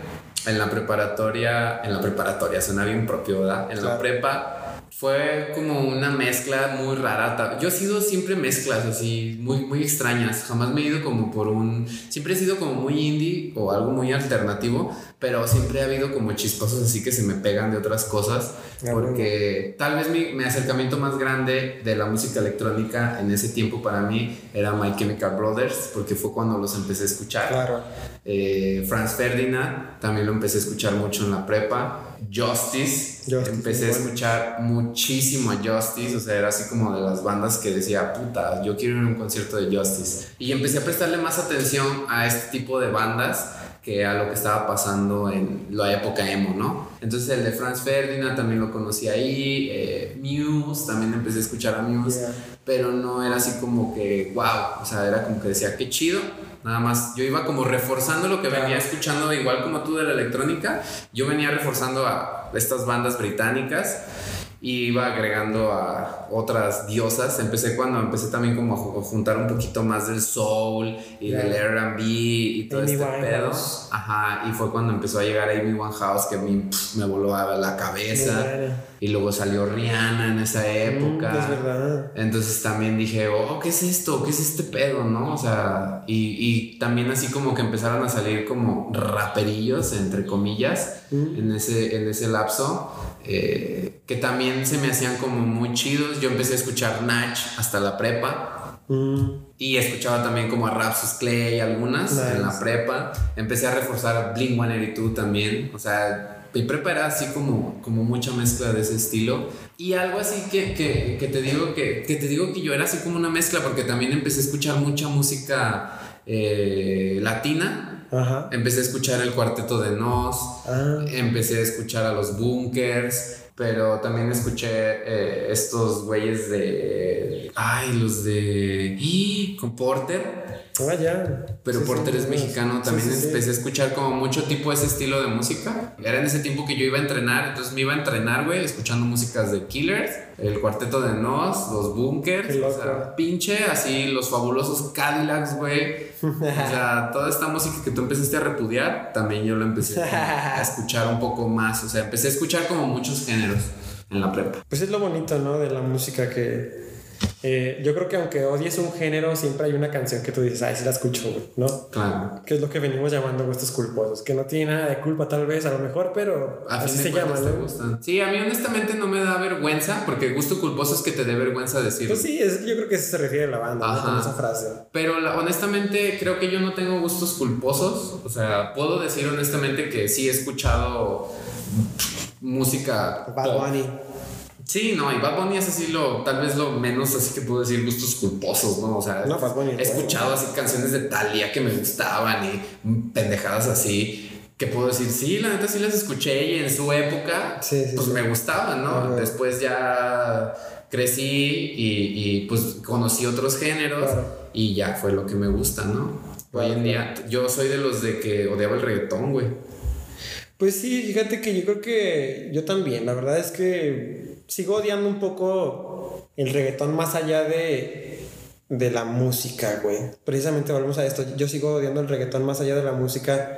En la preparatoria, en la preparatoria, suena bien propio, ¿verdad? En la
Claro.
prepa fue como una mezcla muy rara. Yo he sido siempre mezclas así, muy, muy extrañas. Jamás me he ido como por un... Siempre he sido como muy indie o algo muy alternativo, pero siempre ha habido como chispazos así que se me pegan de otras cosas. Porque tal vez mi, mi acercamiento más grande de la música electrónica en ese tiempo para mí era My Chemical Brothers, porque fue cuando los empecé a escuchar.
Claro.
Eh, Franz Ferdinand, también lo empecé a escuchar mucho en la prepa. Justice,
Justice,
empecé a
muy bueno.
escuchar muchísimo a Justice, o sea, era así como de las bandas que decía, puta, yo quiero ir a un concierto de Justice. Y empecé a prestarle más atención a este tipo de bandas que a lo que estaba pasando en la época emo, ¿no? Entonces el de Franz Ferdinand también lo conocí ahí, eh, Muse, también empecé a escuchar a Muse
Yeah.
pero no era así como que, wow, o sea, era como que decía, qué chido. Nada más, yo iba como reforzando lo que
Claro.
venía escuchando, igual como tú de la electrónica, yo venía reforzando a estas bandas británicas y iba agregando a otras diosas. Empecé cuando empecé también como a ju- a juntar un poquito más del soul y del R&B y todo
Amy
este
Winehouse.
pedo. Ajá, y fue cuando empezó a llegar Amy Winehouse que pff, me voló a la cabeza. Y luego salió Rihanna en esa época.
Mm, es verdad.
Entonces también dije, oh, ¿qué es esto? ¿Qué es este pedo? ¿No? O sea, y, y también así como que empezaron a salir como raperillos, entre comillas,
Mm.
en, ese, en ese lapso, eh, que también se me hacían como muy chidos. Yo empecé a escuchar Natch hasta la prepa.
Mm,
Y escuchaba también como a Rapsus Clay algunas en la prepa. Empecé a reforzar Blink 182 también. O sea, mi prepa era así como, como mucha mezcla de ese estilo. Y algo así que, que, que te digo que, que te digo que yo era así como una mezcla porque también empecé a escuchar mucha música eh, latina.
Ajá.
Empecé a escuchar el cuarteto de Nos.
Ah,
Empecé a escuchar a los Bunkers, pero también escuché eh, estos güeyes de. Ay, los de. Con Porter.
Ah, ya.
Pero
Sí,
Porter
sí,
mexicano. También
sí,
empecé a escuchar como mucho tipo ese estilo de música. Era en ese tiempo que yo iba a entrenar, entonces me iba a entrenar, güey, escuchando músicas de Killers, el cuarteto de Nos, los Bunkers. O sea, pinche así, los fabulosos Cadillacs, güey. O sea, <laughs> toda esta música que tú empezaste a repudiar, también yo lo empecé a escuchar un poco más. O sea, empecé a escuchar como muchos géneros en la prepa.
Pues es lo bonito, ¿no? De la música que... eh, yo creo que aunque odies un género, siempre hay una canción que tú dices, ay, sí la escucho, güey, ¿no?
Claro.
Que es lo que venimos llamando gustos culposos, que no tiene nada de culpa tal vez, a lo mejor, pero
A
así se llama, ¿no?
gustan. Sí, a mí honestamente no me da vergüenza, porque gusto culposo es que te dé vergüenza decirlo.
Pues sí, es, yo creo que eso se refiere a la banda, ¿no?
Ajá.
Con esa frase.
Pero la- honestamente creo que yo no tengo gustos culposos. O sea, puedo decir honestamente que sí he escuchado música
Bad. Bunny.
Sí, no, y Bad Bunny es así lo, tal vez lo menos así que puedo decir gustos culposos, ¿no? O sea,
No, Bunny
he escuchado así canciones de Thalía que me gustaban y pendejadas así. Que puedo decir, sí, la neta sí las escuché y en su época,
Sí, sí,
pues
sí.
me gustaban, ¿no? Después ya crecí y, y, pues conocí otros géneros
Claro.
y ya fue lo que me gusta, ¿no? Hoy en día, yo soy de los de que odiaba el reggaetón, güey.
Pues sí, fíjate que yo creo que yo también. La verdad es que sigo odiando un poco el reggaetón más allá de, de la música, güey. Precisamente volvemos a esto. Yo sigo odiando el reggaetón más allá de la música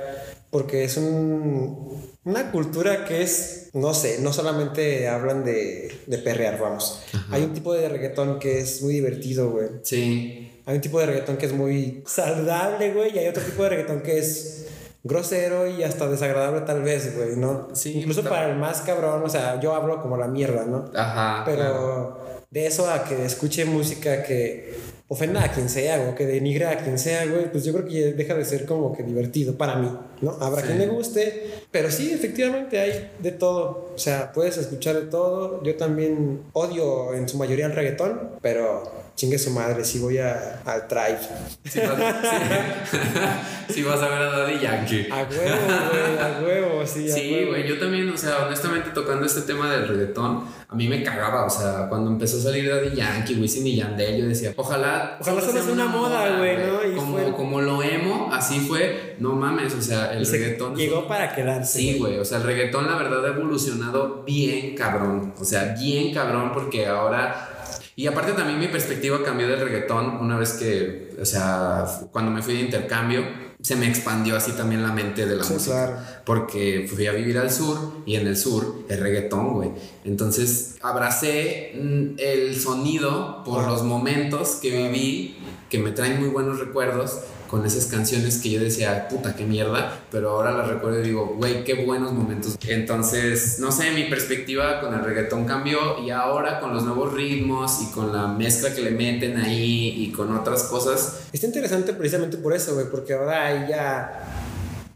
porque es un, una cultura que es, no sé, no solamente hablan de, de perrear, vamos. Hay un tipo de reggaetón que es muy divertido, güey.
Sí,
Hay un tipo de reggaetón que es muy saludable, güey, y hay otro tipo de reggaetón que es grosero y hasta desagradable tal vez, güey, ¿no?
Sí,
Incluso para el más cabrón, o sea, yo hablo como la mierda, ¿no?
ajá.
Pero
claro.
de eso a que escuche música que ofenda a quien sea, o que denigre a quien sea, güey, pues yo creo que deja de ser como que divertido para mí, ¿no? Habrá
Sí.
quien le guste, pero sí, efectivamente hay de todo. O sea, puedes escuchar de todo. Yo también odio en su mayoría el reggaetón, pero chingue su madre, si voy a, al tribe.
Sí vas, <laughs> vas a ver a Daddy Yankee.
A huevo, güey, a huevo, sí. a
Sí, güey, yo también, o sea, honestamente tocando este tema del reggaetón, a mí me cagaba, o sea, cuando empezó a salir Daddy Yankee, Wisin y Yandel, yo decía, ojalá...
Ojalá solo sea una moda, güey, ¿no?
como, como lo emo, así fue, no mames, o sea, el reggaetón...
Llegó para
Sí, güey, o sea, el reggaetón la verdad ha evolucionado bien cabrón, o sea, bien cabrón porque ahora... Y aparte también mi perspectiva cambió del reggaetón una vez que, o sea, cuando me fui de intercambio, se me expandió así también la mente de la música. Porque fui a vivir al sur y en el sur es reggaetón, güey. Entonces abracé mm, el sonido por los momentos que viví, que me traen muy buenos recuerdos con esas canciones que yo decía, puta, qué mierda, pero ahora las recuerdo y digo, güey, qué buenos momentos. Entonces, no sé, mi perspectiva con el reggaetón cambió y ahora con los nuevos ritmos y con la mezcla que le meten ahí y con otras cosas.
Está interesante precisamente por eso, güey, porque ahora ya...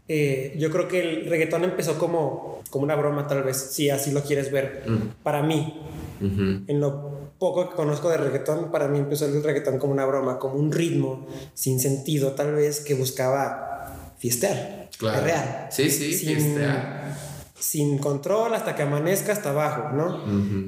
Eh, yo creo que el reggaetón empezó como, como una broma, tal vez, si así lo quieres ver, para mí. En lo poco que conozco de reggaetón, para mí empezó el reggaetón como una broma, como un ritmo sin sentido, tal vez que buscaba fiestear, claro.
Sí, sí, sin, fiestear.
Sin control hasta que amanezca hasta abajo, ¿no?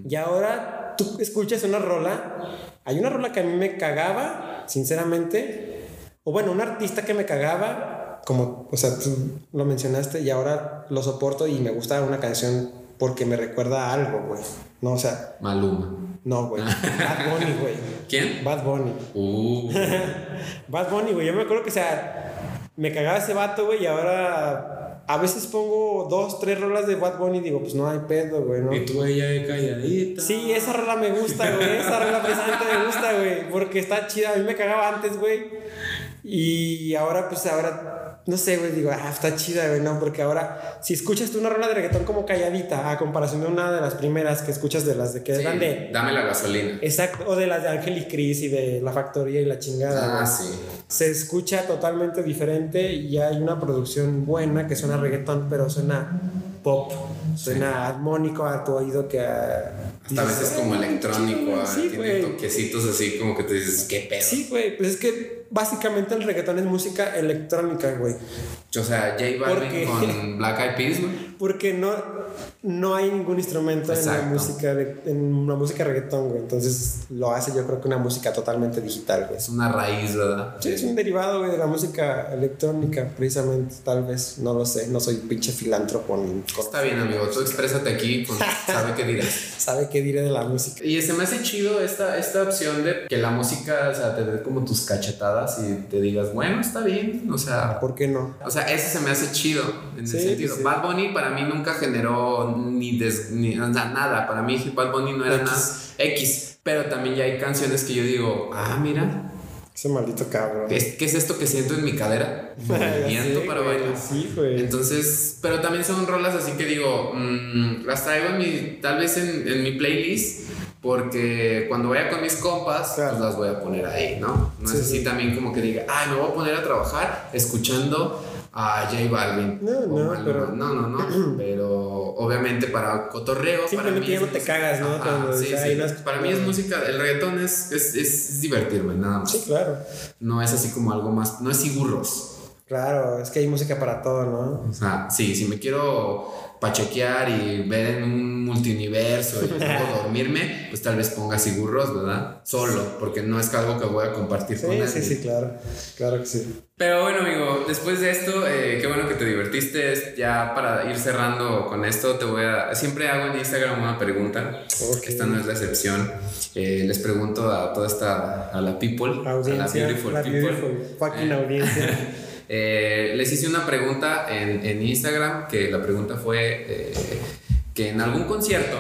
Y ahora tú escuchas una rola, hay una rola que a mí me cagaba, sinceramente, o bueno, un artista que me cagaba, como, o sea, tú lo mencionaste y ahora lo soporto y me gusta una canción porque me recuerda a algo, güey. No, o sea.
Maluma.
No, güey. Bad Bunny, güey.
¿Quién?
Bad Bunny.
Uh. <laughs>
Bad Bunny, güey. Yo me acuerdo que, o sea, me cagaba ese vato, güey, y ahora a veces pongo dos, tres rolas de Bad Bunny y digo, pues no hay pedo, güey, ¿no?
Y tú ella de calladita.
Sí, esa rola me gusta, güey. Esa rola precisamente me gusta, güey. Porque está chida. A mí me cagaba antes, güey. Y ahora, pues ahora no sé, güey, digo, ah, está chida, güey, no, porque ahora, si escuchas tú una rola de reggaetón como calladita, a comparación de una de las primeras que escuchas de las de que eran de.
Dame la gasolina.
Exacto, o de las de Ángel y Cris y de La Factoría y la chingada.
Ah, sí.
Se escucha totalmente diferente y hay una producción buena que suena reggaetón, pero suena pop, suena armónico a tu oído que a.
Hasta a veces como electrónico, tiene toquecitos así como que te dices, qué pedo.
Sí, güey, pues es que básicamente el reggaetón es música electrónica, güey.
O sea, J Balvin con Black Eyed Peas, güey.
Porque no, no hay ningún instrumento en la música de, en la música reggaetón, güey. Entonces lo hace yo creo que una música totalmente digital, güey.
Es una raíz, ¿verdad?
Sí, es un derivado, güey, de la música electrónica, precisamente, tal vez, no lo sé, no soy pinche filántropo ni
Está bien, amigo, tú exprésate aquí, pues, <laughs> sabe qué dirás.
sabe qué diré de la música.
Y se me hace chido esta, esta opción de que la música, o sea, te dé como tus cachetadas y te digas, bueno, está bien, o sea...
¿Por qué no?
O sea, ese se me hace chido, en el sentido. Bad Bunny para mí nunca generó ni, ni o sea, nada, para mí Bad Bunny no era nada X, pero también ya hay canciones que yo digo, ah, mira,
ese maldito cabrón.
¿Qué es, esto que siento en mi cadera? <laughs> Movimiento para bailar.
Sí, güey.
Entonces, pero también son rolas así que digo, mmm, las traigo en mi, tal vez en, en, mi playlist, porque cuando vaya con mis compas, pues las voy a poner ahí, ¿no? No es así también como que diga, ay, me voy a poner a trabajar escuchando a J Balvin.
No, no, pero...
No, no, no. <clears throat> pero obviamente para cotorreo.
Simplemente
para
mí te cagas, ¿no?
sí, sí. Para mí es música, el reggaetón es, es, es divertirme, nada más.
Sí, claro.
No es así como algo más, no es sigurros.
Claro, es que hay música para todo, ¿no?
O sea, sí, si me quiero pachequear y ver en un multiverso y <laughs> luego dormirme, pues tal vez ponga sigurros, ¿verdad? Solo, porque no es algo que voy a compartir con nadie.
Sí, sí, claro. Claro que sí.
Pero bueno, amigo, después de esto, eh, qué bueno que te divertiste. Ya para ir cerrando con esto, te voy a. Siempre hago en Instagram una pregunta. Esta no es la excepción. Eh, les pregunto a toda esta. a la people,
audiencia,
a la beautiful
la
people.
Beautiful fucking
eh,
audiencia. <laughs>
Eh, les hice una pregunta en, en, Instagram, que la pregunta fue eh, que en algún concierto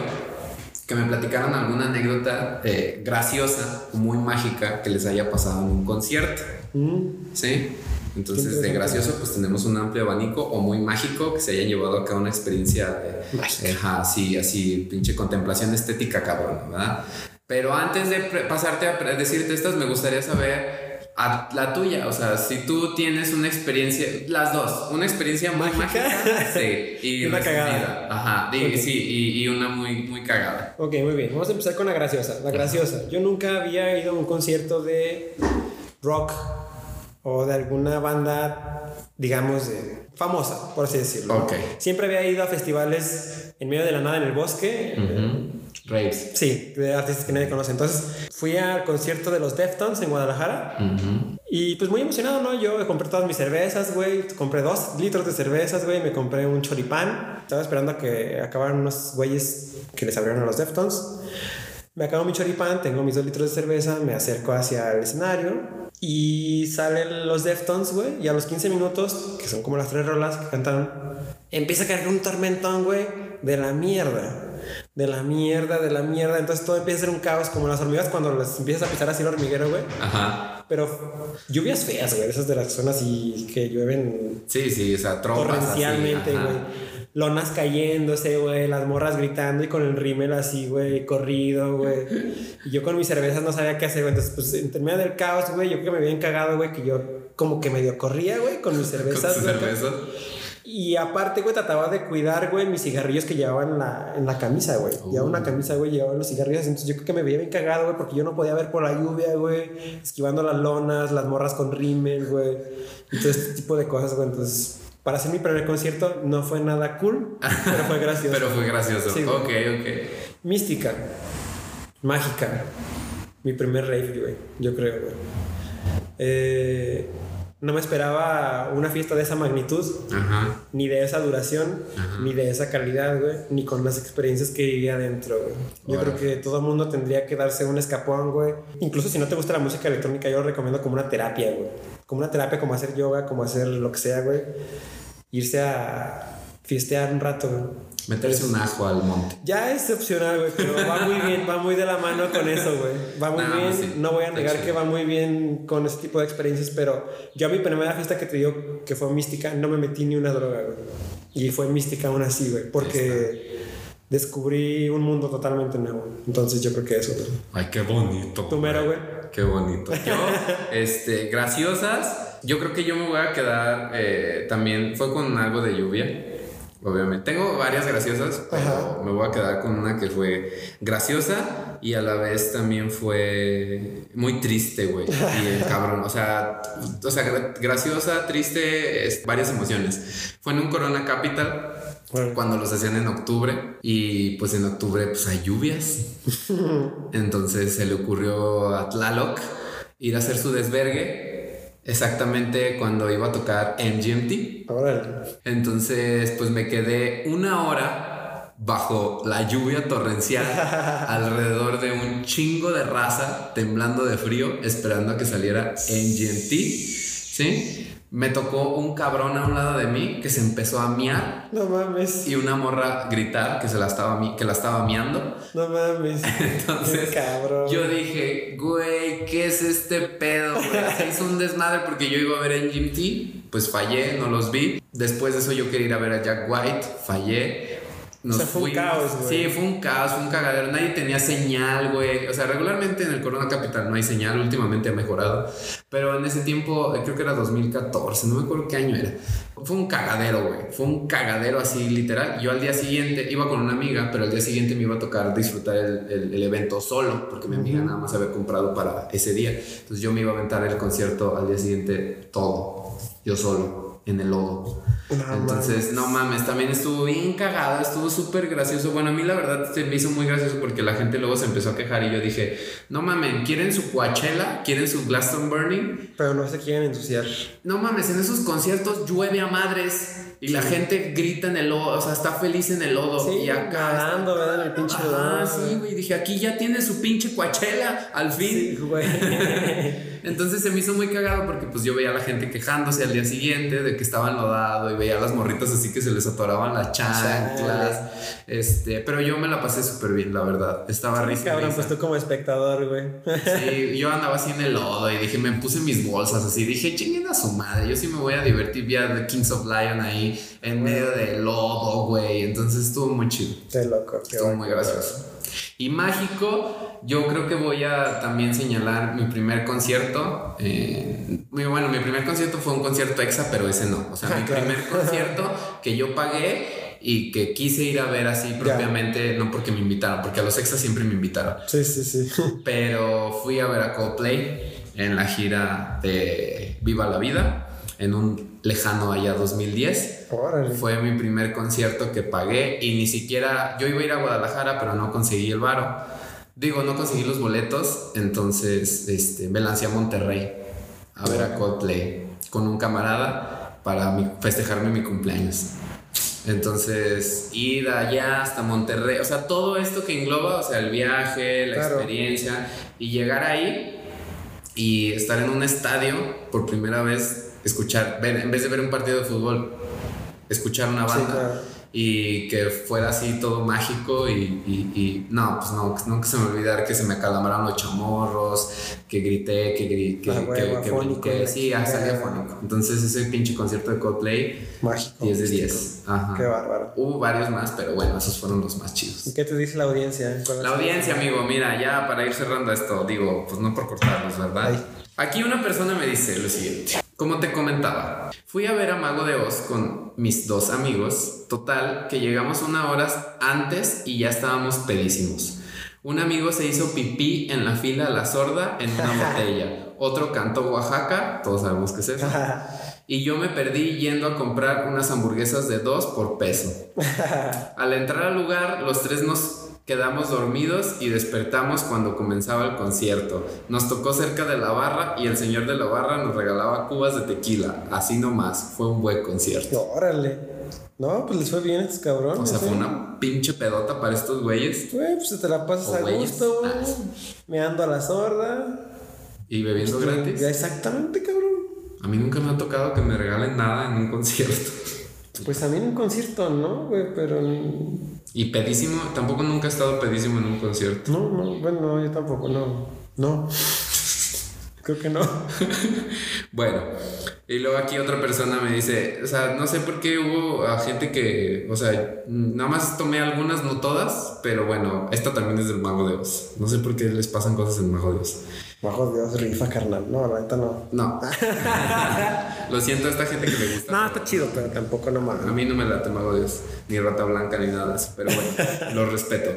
que me platicaran alguna anécdota eh, graciosa, muy mágica que les haya pasado en un concierto.
Mm.
¿Sí? Entonces, de gracioso, pues tenemos un amplio abanico o muy mágico que se hayan llevado a cabo una experiencia de, así, así, pinche contemplación estética cabrón, ¿verdad? Pero antes de pasarte a decirte estas, me gustaría saber a la tuya. O sea, si tú tienes una experiencia, las dos, una experiencia muy mágica, <laughs> sí, y,
una cagada.
Ajá, sí, y, una muy, muy cagada.
Ok, muy bien. Vamos a empezar con la graciosa. La graciosa. Yo nunca había ido a un concierto de rock o de alguna banda, digamos, famosa, por así decirlo.
Ok.
Siempre había ido a festivales en medio de la nada en el bosque.
Raves.
Sí, de artistas que nadie conoce. Entonces fui al concierto de los Deftones en Guadalajara. Y pues muy emocionado, ¿no? Yo compré todas mis cervezas, güey. Compré dos litros de cervezas, güey. Me compré un choripán. Estaba esperando a que acabaran unos güeyes que les abrieron a los Deftones. Me acabo mi choripán, tengo mis dos litros de cerveza, me acerco hacia el escenario y salen los Deftones, güey. Y a los 15 minutos, que son como las tres rolas que cantaron, empieza a caer un tormentón, güey, de la mierda. De la mierda, de la mierda. Entonces todo empieza a ser un caos, como las hormigas cuando les empiezas a pisar así el hormiguero, güey.
Ajá.
Pero lluvias feas, güey. Esas de las zonas y que llueven.
Sí, sí, o sea, trompas
Torrencialmente, güey lonas cayéndose, güey, las morras gritando y con el rímel así, güey, corrido, güey. Y yo con mis cervezas no sabía qué hacer, güey. Entonces, pues, en medio del caos, güey, yo creo que me había cagado, güey, que yo como que medio corría, güey, con mis <laughs> cervezas.
¿Con cervezas?
Y aparte, güey, trataba de cuidar, güey, mis cigarrillos que llevaba en la, en la camisa, güey. Llevaba una uh. camisa, güey, llevaba los cigarrillos. Entonces yo creo que me veía bien cagado, güey, porque yo no podía ver por la lluvia, güey. Esquivando las lonas, las morras con rímel, güey. Y todo este tipo de cosas, güey. Entonces para hacer mi primer concierto no fue nada cool, pero fue gracioso. <laughs>
pero fue gracioso. ok, ok.
Mística. Mágica. Mi primer rave, güey. Yo creo, güey. Eh, no me esperaba una fiesta de esa magnitud, Ajá. ni de esa duración, ni de esa calidad, güey, ni con las experiencias que vivía adentro, güey. Yo creo que todo el mundo tendría que darse un escapón, güey. Incluso si no te gusta la música electrónica, yo lo recomiendo como una terapia, güey. Como una terapia, como hacer yoga, como hacer lo que sea, güey irse a fiestear un rato, güey.
Meterse un ajo al monte.
Ya es opcional, güey, pero va muy bien, va muy de la mano con eso, güey. Va muy bien. no voy a negar que va muy bien con ese tipo de experiencias, pero yo a mi primera fiesta que te digo que fue mística, no me metí ni una droga, güey. Y fue mística aún así, güey, porque descubrí un mundo totalmente nuevo. Entonces yo creo que eso, güey.
Ay, qué bonito.
Tu mero, güey.
Qué bonito. Yo, <laughs> este, graciosas yo creo que yo me voy a quedar eh, también, fue con algo de lluvia. Obviamente. Tengo varias graciosas, pero me voy a quedar con una que fue graciosa y a la vez también fue muy triste, güey. Y el <laughs> cabrón, o sea, o sea, graciosa, triste, es, varias emociones. Fue en un Corona Capital cuando los hacían en octubre y pues en octubre pues hay lluvias. <laughs> Entonces se le ocurrió a Tlaloc ir a hacer su desvergue exactamente cuando iba a tocar MGMT. Entonces, pues me quedé una hora bajo la lluvia torrencial <laughs> alrededor de un chingo de raza temblando de frío esperando a que saliera MGMT. ¿Sí? Me tocó un cabrón a un lado de mí que se empezó a miar.
No mames.
Y una morra gritar que se la estaba que la estaba miando.
No mames. <laughs>
Entonces, cabrón. yo dije, güey, ¿qué es este pedo? Güey? hizo un desmadre porque yo iba a ver en Jim T, pues fallé, no los vi. Después de eso yo quería ir a ver a Jack White, fallé.
Nos fue un caos,
güey. Sí, fue un caos, fue un cagadero. Nadie tenía señal, güey. O sea, regularmente en el Corona Capital no hay señal. Últimamente ha mejorado. Pero en ese tiempo, eh, creo que era 2014, no me acuerdo qué año era. Fue un cagadero, güey. Fue un cagadero así, literal. Yo al día siguiente iba con una amiga, pero al día siguiente me iba a tocar disfrutar el, el, evento solo, porque mi amiga nada más había comprado para ese día. Entonces yo me iba a aventar el concierto al día siguiente todo, yo solo, en el lodo. Entonces, no mames, también estuvo bien cagado, estuvo súper gracioso. Bueno, a mí la verdad se me hizo muy gracioso porque la gente luego se empezó a quejar y yo dije, no mames, ¿quieren su Coachella? ¿Quieren su Glastonbury?
Pero no se quieren ensuciar.
No mames, en esos conciertos llueve a madres. Y la gente grita en el lodo, o sea, está feliz en el lodo.
Sí,
y
acá. Nadando, ¿verdad? El pinche lodo.
Ah, sí, güey. Dije, aquí ya tiene su pinche Coachella, al fin. Sí, güey. <laughs> Entonces se me hizo muy cagado porque pues yo veía a la gente quejándose al día siguiente de que estaba enlodado y veía a las morritas así que se les atoraban las chanclas. Este, pero yo me la pasé súper bien, la verdad. Estaba sí, risa.
Cabrón, pues tú como espectador, güey.
Sí, yo andaba así en el lodo y dije, me puse mis bolsas así. Dije, chinguen a su madre, yo sí me voy a divertir. Vi a The Kings of Lion ahí en medio del lodo, güey. Entonces estuvo muy chido.
Qué loco.
estuvo muy gracioso. Y mágico, yo creo que voy a también señalar mi primer concierto. Eh, muy bueno, mi primer concierto fue un concierto exa, pero ese no. O sea, <laughs> mi primer concierto que yo pagué y que quise ir a ver así propiamente, no porque me invitaron, porque a los exas siempre me invitaron.
Sí, sí, sí. <laughs>
Pero fui a ver a Coldplay en la gira de Viva la Vida, en un lejano allá 2010. Fue mi primer concierto que pagué y ni siquiera yo iba a ir a Guadalajara, pero no conseguí el varo. Digo, no conseguí los boletos, entonces este, me lancé a Monterrey a ver a Coldplay con un camarada para festejarme mi cumpleaños. Entonces, ir allá hasta Monterrey, o sea, todo esto que engloba, o sea, el viaje, la experiencia, y llegar ahí y estar en un estadio por primera vez, escuchar, en vez de ver un partido de fútbol, escuchar una banda y que fuera así todo mágico y, y, no, pues no, nunca se me olvidar que se me acalamaron los chamorros, que grité, que grité, que, ah, que, que, sí, salía fónico. Entonces ese pinche concierto de Coldplay, mágico, 10 de 10. Ajá.
Qué bárbaro.
Hubo varios más, pero bueno, esos fueron los más chidos.
¿Y qué te dice la audiencia?
La audiencia, amigo, mira, ya para ir cerrando esto, digo, pues no por cortarlos, ¿verdad? Aquí una persona me dice lo siguiente. Como te comentaba, fui a ver a Mago de Oz con mis dos amigos. Total, que llegamos una hora antes y ya estábamos pedísimos. Un amigo se hizo pipí en la fila a la sorda en una <laughs> botella. Otro cantó Oaxaca, todos sabemos que es eso. <laughs> Y yo me perdí yendo a comprar unas hamburguesas de dos por peso. <laughs> Al entrar al lugar, los tres nos Quedamos dormidos y despertamos cuando comenzaba el concierto. Nos tocó cerca de la barra y el señor de la barra nos regalaba cubas de tequila. Así nomás, fue un buen concierto.
Órale. No, pues les fue bien a estos cabrones.
O sea, fue ¿eh? una pinche pedota para estos güeyes.
Güey, pues te la pasas a gusto, güey. Me ando a la sorda.
Y bebiendo pues, gratis.
Exactamente, cabrón.
A mí nunca me ha tocado que me regalen nada en un concierto.
Pues a mí en un concierto no, güey, pero.
¿Y pedísimo? Tampoco nunca he estado pedísimo en un concierto.
No, no, bueno, yo tampoco, no. No. Creo que no. <laughs>
bueno, y luego aquí otra persona me dice, o sea, no sé por qué hubo a gente que, o sea, nada más tomé algunas, no todas, pero bueno, esta también es del Mago de Oz. No sé por qué les pasan cosas en Mago de Oz.
Mago de Oz rifa, carnal. No, la neta no.
No. <laughs> Lo siento a esta gente que le gusta.
No, está chido, pero tampoco no
A mí no me late Mago de Oz, ni Rata Blanca, ni nada de eso, pero bueno, lo respeto.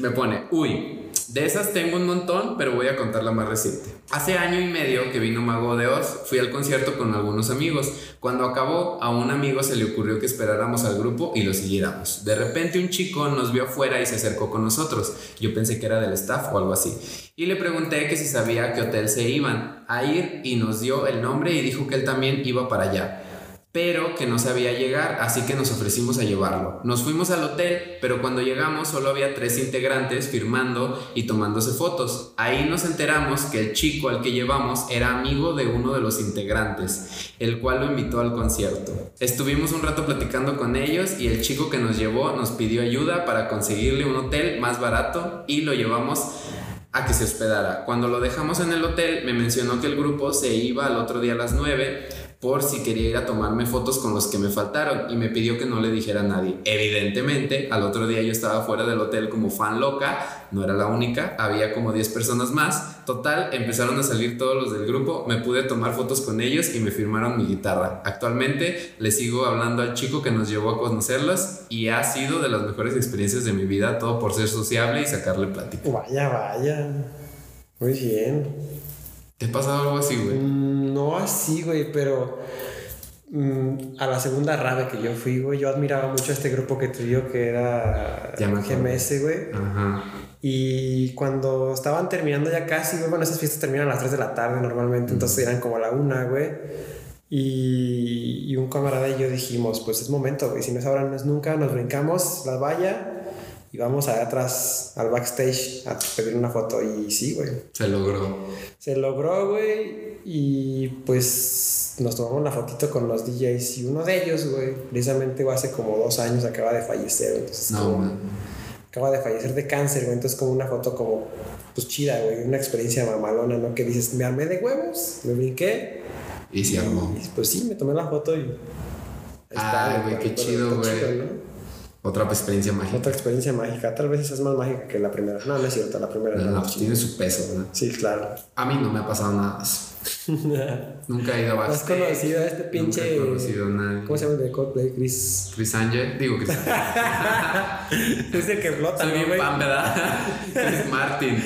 Me pone, uy, de esas tengo un montón, pero voy a contar la más reciente. Hace año y medio que vino Mago de Oz, fui al concierto con algunos amigos. Cuando acabó, a un amigo se le ocurrió que esperáramos al grupo y lo siguiéramos. De repente un chico nos vio afuera y se acercó con nosotros. Yo pensé que era del staff o algo así. Y le pregunté que si sabía a qué hotel se iban a ir y nos dio el nombre y dijo que él también iba para allá pero que no sabía llegar, así que nos ofrecimos a llevarlo. Nos fuimos al hotel, pero cuando llegamos solo había tres integrantes firmando y tomándose fotos. Ahí nos enteramos que el chico al que llevamos era amigo de uno de los integrantes, el cual lo invitó al concierto. Estuvimos un rato platicando con ellos y el chico que nos llevó nos pidió ayuda para conseguirle un hotel más barato y lo llevamos a que se hospedara. Cuando lo dejamos en el hotel, me mencionó que el grupo se iba al otro día a las 9 por si quería ir a tomarme fotos con los que me faltaron y me pidió que no le dijera a nadie. Evidentemente, al otro día yo estaba fuera del hotel como fan loca, no era la única, había como 10 personas más. Total, empezaron a salir todos los del grupo, me pude tomar fotos con ellos y me firmaron mi guitarra. Actualmente le sigo hablando al chico que nos llevó a conocerlos y ha sido de las mejores experiencias de mi vida, todo por ser sociable y sacarle plática.
Vaya, vaya. Muy bien.
¿Te ha pasado algo así, güey?
Mm, no así, güey, pero mm, a la segunda rave que yo fui, güey, yo admiraba mucho a este grupo que te digo que era GMS, güey. Ajá. Y cuando estaban terminando ya casi, güey, bueno, esas fiestas terminan a las 3 de la tarde normalmente, entonces eran como a la 1, güey. Y, y, un camarada y yo dijimos, pues es momento, güey, si no es ahora, no es nunca, nos brincamos la valla y vamos allá atrás al backstage a pedir una foto y sí, güey.
Se logró.
Se logró, güey. Y pues nos tomamos la fotito con los DJs y uno de ellos, güey, precisamente hace como dos años acaba de fallecer. Entonces, no, Acaba de fallecer de cáncer, güey. Entonces como una foto como, pues chida, güey. Una experiencia mamalona, ¿no? Que dices, me armé de huevos, me brinqué.
Y se armó.
pues sí, me tomé la foto y...
Ay, güey, qué chido, güey. Otra experiencia mágica.
Otra experiencia mágica. Tal vez esa es más mágica que la primera. No, no es cierto, la primera
no, tiene su peso, ¿verdad?
Sí, claro.
A mí no me ha pasado nada <laughs> Nunca he ido a
¿Has
backstage.
conocido a este pinche.
Nunca he conocido a nadie.
¿Cómo se llama el de Coldplay? Chris.
Chris Angel. Digo Chris Angel. <laughs>
Es el que flota,
Soy
¿no,
bien fan, ¿verdad? <laughs> Chris Martin.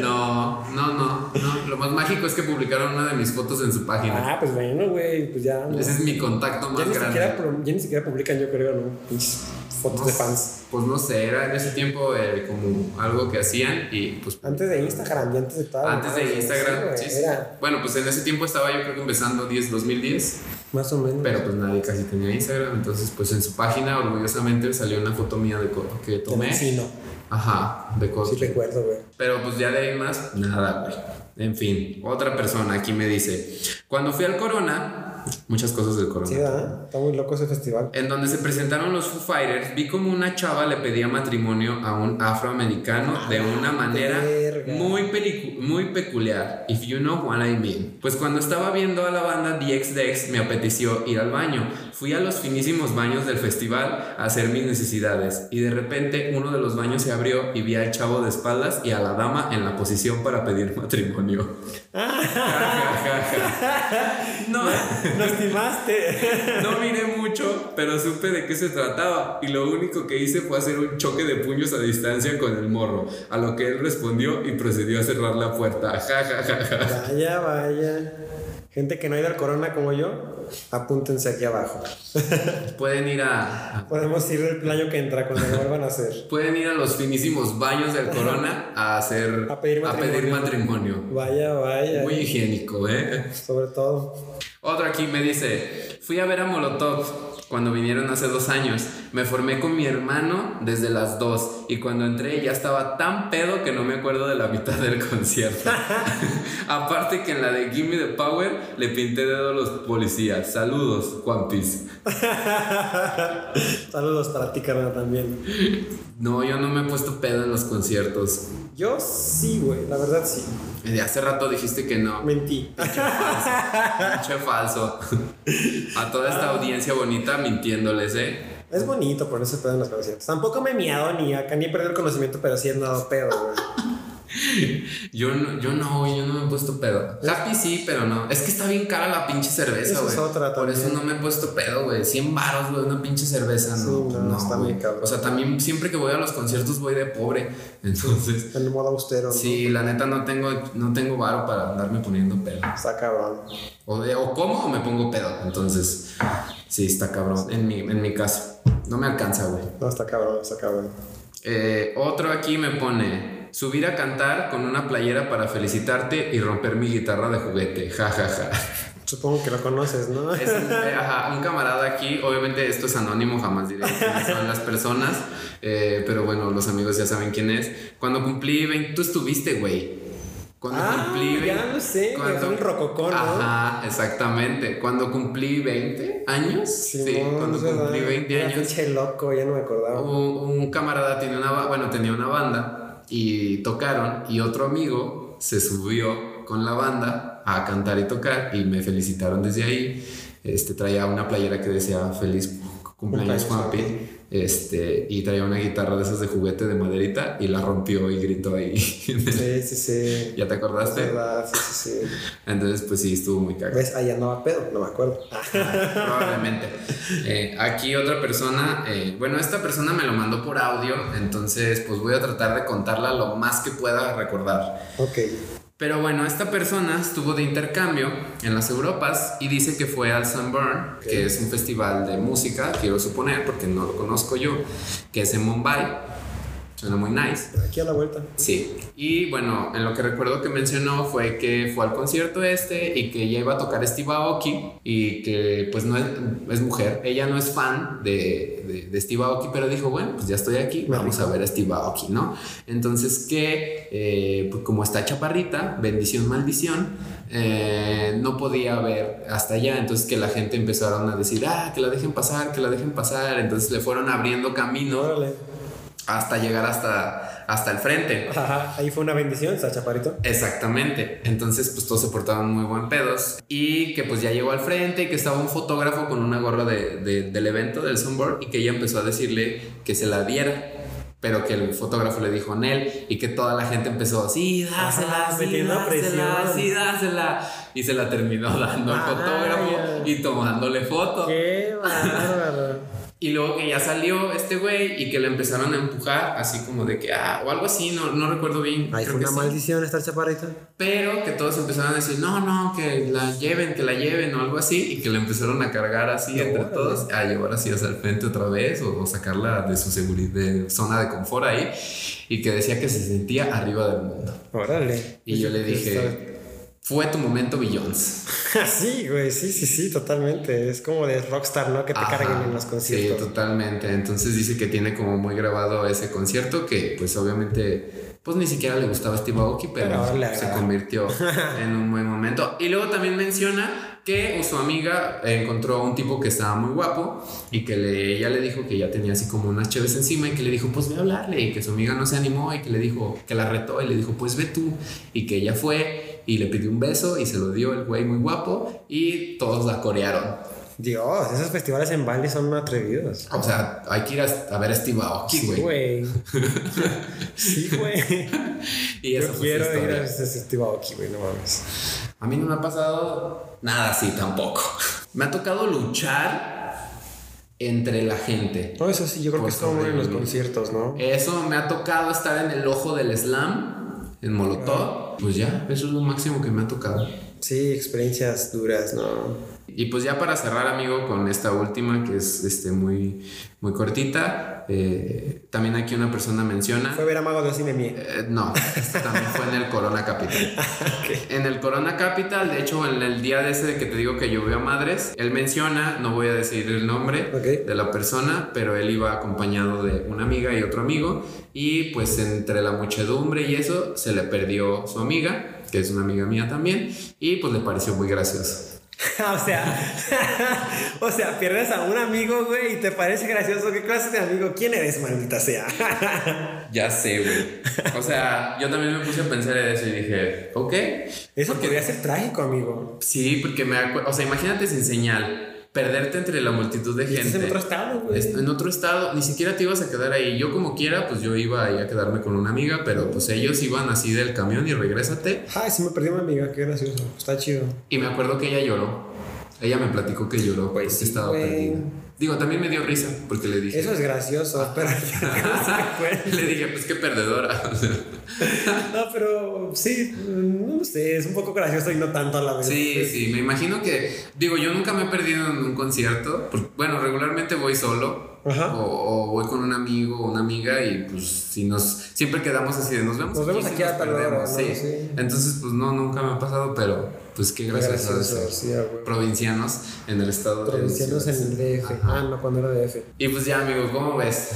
No, no, no, no. Lo más mágico es que publicaron una de mis fotos en su página.
Ah, pues bueno, güey, pues ya. ¿no?
Ese es mi contacto
ya,
más
ni
grande.
siquiera, ya ni siquiera publican, yo creo, ¿no? Pinches fotos
No
de fans.
Pues no sé, era en ese tiempo eh, como algo que hacían y pues
Antes de Instagram y antes de todo.
antes de Instagram, sí, sí.
Era
Bueno, pues en ese tiempo estaba yo creo que empezando 10, 2010,
más o menos.
pero pues nadie casi tenía Instagram, entonces pues en su página orgullosamente salió una foto mía de co- que tomé.
Sí, no.
Ajá, de
Sí
cosplay.
recuerdo, güey.
Pero pues ya de ahí más, nada, güey. En fin, otra persona aquí me dice, cuando fui al Corona, muchas cosas del Corona.
Sí, ¿verdad? Está muy loco ese festival.
En donde se presentaron los Foo Fighters, vi como una chava le pedía matrimonio a un afroamericano de una manera
verga.
muy, muy peculiar. If you know what I mean. Pues cuando estaba viendo a la banda DXDX me apeteció ir al baño. Fui a los finísimos baños del festival a hacer mis necesidades y de repente uno de los baños se abrió y vi al chavo de espaldas y a la dama en la posición para pedir <laughs> matrimonio. <laughs> <laughs> no.
¡Nos timaste!
No miré mucho, pero supe de qué se trataba y lo único que hice fue hacer un choque de puños a distancia con el morro, a lo que él respondió y procedió a cerrar la puerta. <laughs> Ja, ja, ja, ja.
Vaya, vaya. Gente que no ha ido al corona como yo, apúntense aquí abajo. <laughs>
Pueden ir a, a-
Podemos ir el año que entra cuando lo vuelvan a hacer. <laughs>
pueden ir a los finísimos baños del Corona a hacer
A pedir matrimonio.
matrimonio.
Vaya, vaya.
Muy higiénico, ¿eh?
Sobre todo.
Otro aquí me dice, fui a ver a Molotov cuando vinieron hace dos años. Me formé con mi hermano desde las dos y cuando entré ya estaba tan pedo que no me acuerdo de la mitad del concierto. <laughs> Aparte que en la de Gimme the Power le pinté dedo a los policías. Saludos, Juan Piz. <laughs>
Saludos para ti, carnal, también.
No, yo no me he puesto pedo en los conciertos.
Yo sí, güey, la verdad sí.
De hace rato dijiste que no.
Mentí.
Pinche falso. <laughs> A toda esta audiencia bonita mintiéndoles, ¿eh?
Es bonito ponerse pedo en los conciertos. Tampoco me he miado ni acá ni he perdido el conocimiento, pero sí he dado pedo, güey.
Yo no, yo no, yo no me he puesto pedo. Happy sí, pero no. Es que está bien cara la pinche cerveza, güey.
es
Por eso no me he puesto pedo, güey. 100 baros, güey, una pinche cerveza, no.
Sí, no, está muy cabrón.
O sea, también siempre que voy a los conciertos voy de pobre. <laughs> Entonces,
En modo austero, ¿no?
sí, la neta no tengo, no tengo varo para andarme poniendo pedo.
Está cabrón.
O, de- o como o me pongo pedo. Entonces, sí, está cabrón. En mi, en mi caso. No me alcanza, güey.
No, está cabrón, está cabrón.
Eh, otro aquí me pone subir a cantar con una playera para felicitarte y romper mi guitarra de juguete. Ja, ja, ja.
Supongo que lo conoces, ¿no?
Es un, eh, ajá, un camarada aquí, obviamente esto es anónimo, jamás diré quiénes son las personas, eh, pero bueno, los amigos ya saben quién es. Cuando cumplí 20, tú estuviste, güey. Cuando
Ah,
cumplí
ya
20,
lo sé, que fue un rococó, ¿no?
Ajá, exactamente. Cuando cumplí 20 años, sí,
Simón,
cuando cumplí 20
Era
años,
pinche loco, ya no me acordaba.
un, un camarada tiene una, bueno, tenía una banda y tocaron y otro amigo se subió con la banda a cantar y tocar y me felicitaron desde ahí. Este traía una playera que decía feliz cumpleaños Juanpi. Este, y traía una guitarra de esas de juguete de maderita y la rompió y gritó ahí.
Sí, sí, sí. <laughs>
¿Ya te acordaste?
verdad, sí, sí, sí.
Entonces, pues sí, estuvo muy cagado.
¿Ves? Ahí andaba pedo, no me acuerdo. <laughs>
Probablemente. Eh, aquí otra persona, eh, bueno, esta persona me lo mandó por audio, entonces pues voy a tratar de contarla lo más que pueda recordar.
Ok.
Pero bueno, esta persona estuvo de intercambio en las Europas y dice que fue al Sunburn, que es un festival de música, quiero suponer, porque no lo conozco yo, que es en Mumbai. Suena muy nice.
Aquí a la vuelta.
Sí, y bueno, en lo que recuerdo que mencionó fue que fue al concierto este y que ella iba a tocar Steve Aoki y que pues no es, es mujer, ella no es fan de, de, de Steve Aoki, pero dijo, bueno, pues ya estoy aquí, vamos a ver a Steve Aoki, ¿no? Entonces que eh, pues como está chaparrita, bendición, maldición, eh, no podía ver hasta allá, entonces que la gente empezaron a decir, ah, que la dejen pasar, que la dejen pasar, entonces le fueron abriendo camino
Órale.
Hasta llegar hasta, hasta el frente.
Ajá, ahí fue una bendición, está chaparito.
Exactamente. Entonces, pues todos se portaban muy buen pedos. Y que pues ya llegó al frente y que estaba un fotógrafo con una gorra de, de- del evento del Sunboard y que ella empezó a decirle que se la diera. pero que el fotógrafo le dijo Nel y que toda la gente empezó, sí, dásela,
Ajá,
sí, dásela,
presión.
sí, dásela. Y se la terminó dando al fotógrafo y tomándole foto.
Qué bárbaro.
Y luego que ya salió este güey y que le empezaron a empujar, así como de que, ah, o algo así, no, no recuerdo bien.
Ahí fue una
sí.
maldición estar chaparrita.
Pero que todos empezaron a decir, no, no, que la lleven, que la lleven o algo así, y que la empezaron a cargar así
No,
entre
órale.
todos, a llevar así hacia el frente otra vez o, o sacarla de su seguridad, de zona de confort ahí, y que decía que se sentía arriba del mundo.
Órale.
Y yo le dije, fue tu momento, Billions. <laughs>
Sí, güey, sí, sí, sí, totalmente. Es como de rockstar, ¿no? Que te
Ajá,
carguen en los
Sí,
conciertos.
totalmente. Entonces dice que tiene como muy grabado ese concierto que pues obviamente pues ni siquiera le gustaba Steve Aoki, pero, se convirtió <laughs> en un buen momento. Y luego también menciona que su amiga encontró a un tipo que estaba muy guapo y que le, ella le dijo que ya tenía así como unas cheves encima y que le dijo pues ve a hablarle y que su amiga no se animó y que le dijo que la retó y le dijo pues ve tú y que ella fue y le pidió un beso y se lo dio el güey muy guapo y todos la corearon.
Dios, esos festivales en Bali son atrevidos.
O sea, hay que ir a, ver a Steve Aoki,
Sí,
güey. <laughs>
sí, güey.
y esa
Yo
fue
quiero ir a festival aquí, güey, no mames.
A mí no me ha pasado nada así tampoco. <laughs> Me ha tocado luchar entre la gente.
No, eso sí, yo creo que es como en los conciertos, ¿no?
Eso me ha tocado estar en el ojo del slam, en Molotov. Pues ya, eso es lo máximo que me ha tocado.
Sí, experiencias duras, ¿no?
Y pues ya para cerrar, amigo, con esta última que es este, muy, muy cortita, eh, también aquí una persona menciona...
Fue ver a Mago de.
Eh, no, esto también fue en el Corona Capital. <laughs> En el Corona Capital, de hecho, en el día de ese que te digo que llovió a madres, él menciona, no voy a decir el nombre de la persona, pero él iba acompañado de una amiga y otro amigo, y pues entre la muchedumbre y eso, se le perdió su amiga, que es una amiga mía también, y pues le pareció muy gracioso. <laughs>
o sea, <laughs> o sea, pierdes a un amigo, güey, y te parece gracioso. ¿Qué clase de amigo? ¿Quién eres, maldita sea? <laughs>
Ya sé, güey. O sea, yo también me puse a pensar en eso y dije, ok.
Eso
Porque-
podría ser trágico, amigo.
Sí, porque me acuerdo, o sea, imagínate sin señal, perderte entre la multitud de gente.
en otro estado, güey.
En otro estado, ni siquiera te ibas a quedar ahí. Yo como quiera, pues yo iba ahí a quedarme con una amiga, pero pues ellos iban así del camión y regrésate.
Ay, sí me perdí una amiga, qué gracioso. Está chido.
Y me acuerdo que ella lloró. Ella me platicó que lloró
Pues sí,
estaba perdida. Digo, también me dio risa porque le dije.
Eso es gracioso, pero <laughs> <laughs>
le dije, pues qué perdedora. <laughs>
No, pero sí, no sé, es un poco gracioso y no tanto a la vez.
Sí, sí, me imagino que, digo, yo nunca me he perdido en un concierto, porque, bueno, regularmente voy solo.
Ajá.
O, o voy con un amigo o una amiga y pues si nos siempre quedamos así de nos vemos
Nos vemos aquí a
nos
tal hora,
perdemos",
¿no?
sí.
Sí.
entonces pues no nunca me ha pasado pero pues qué
Qué
gracias a
gracioso, sí, a huevo.
provincianos en el estado de
Provincianos en el DF.
Ajá.
Ah, no, cuando era DF.
y pues ya amigo cómo ves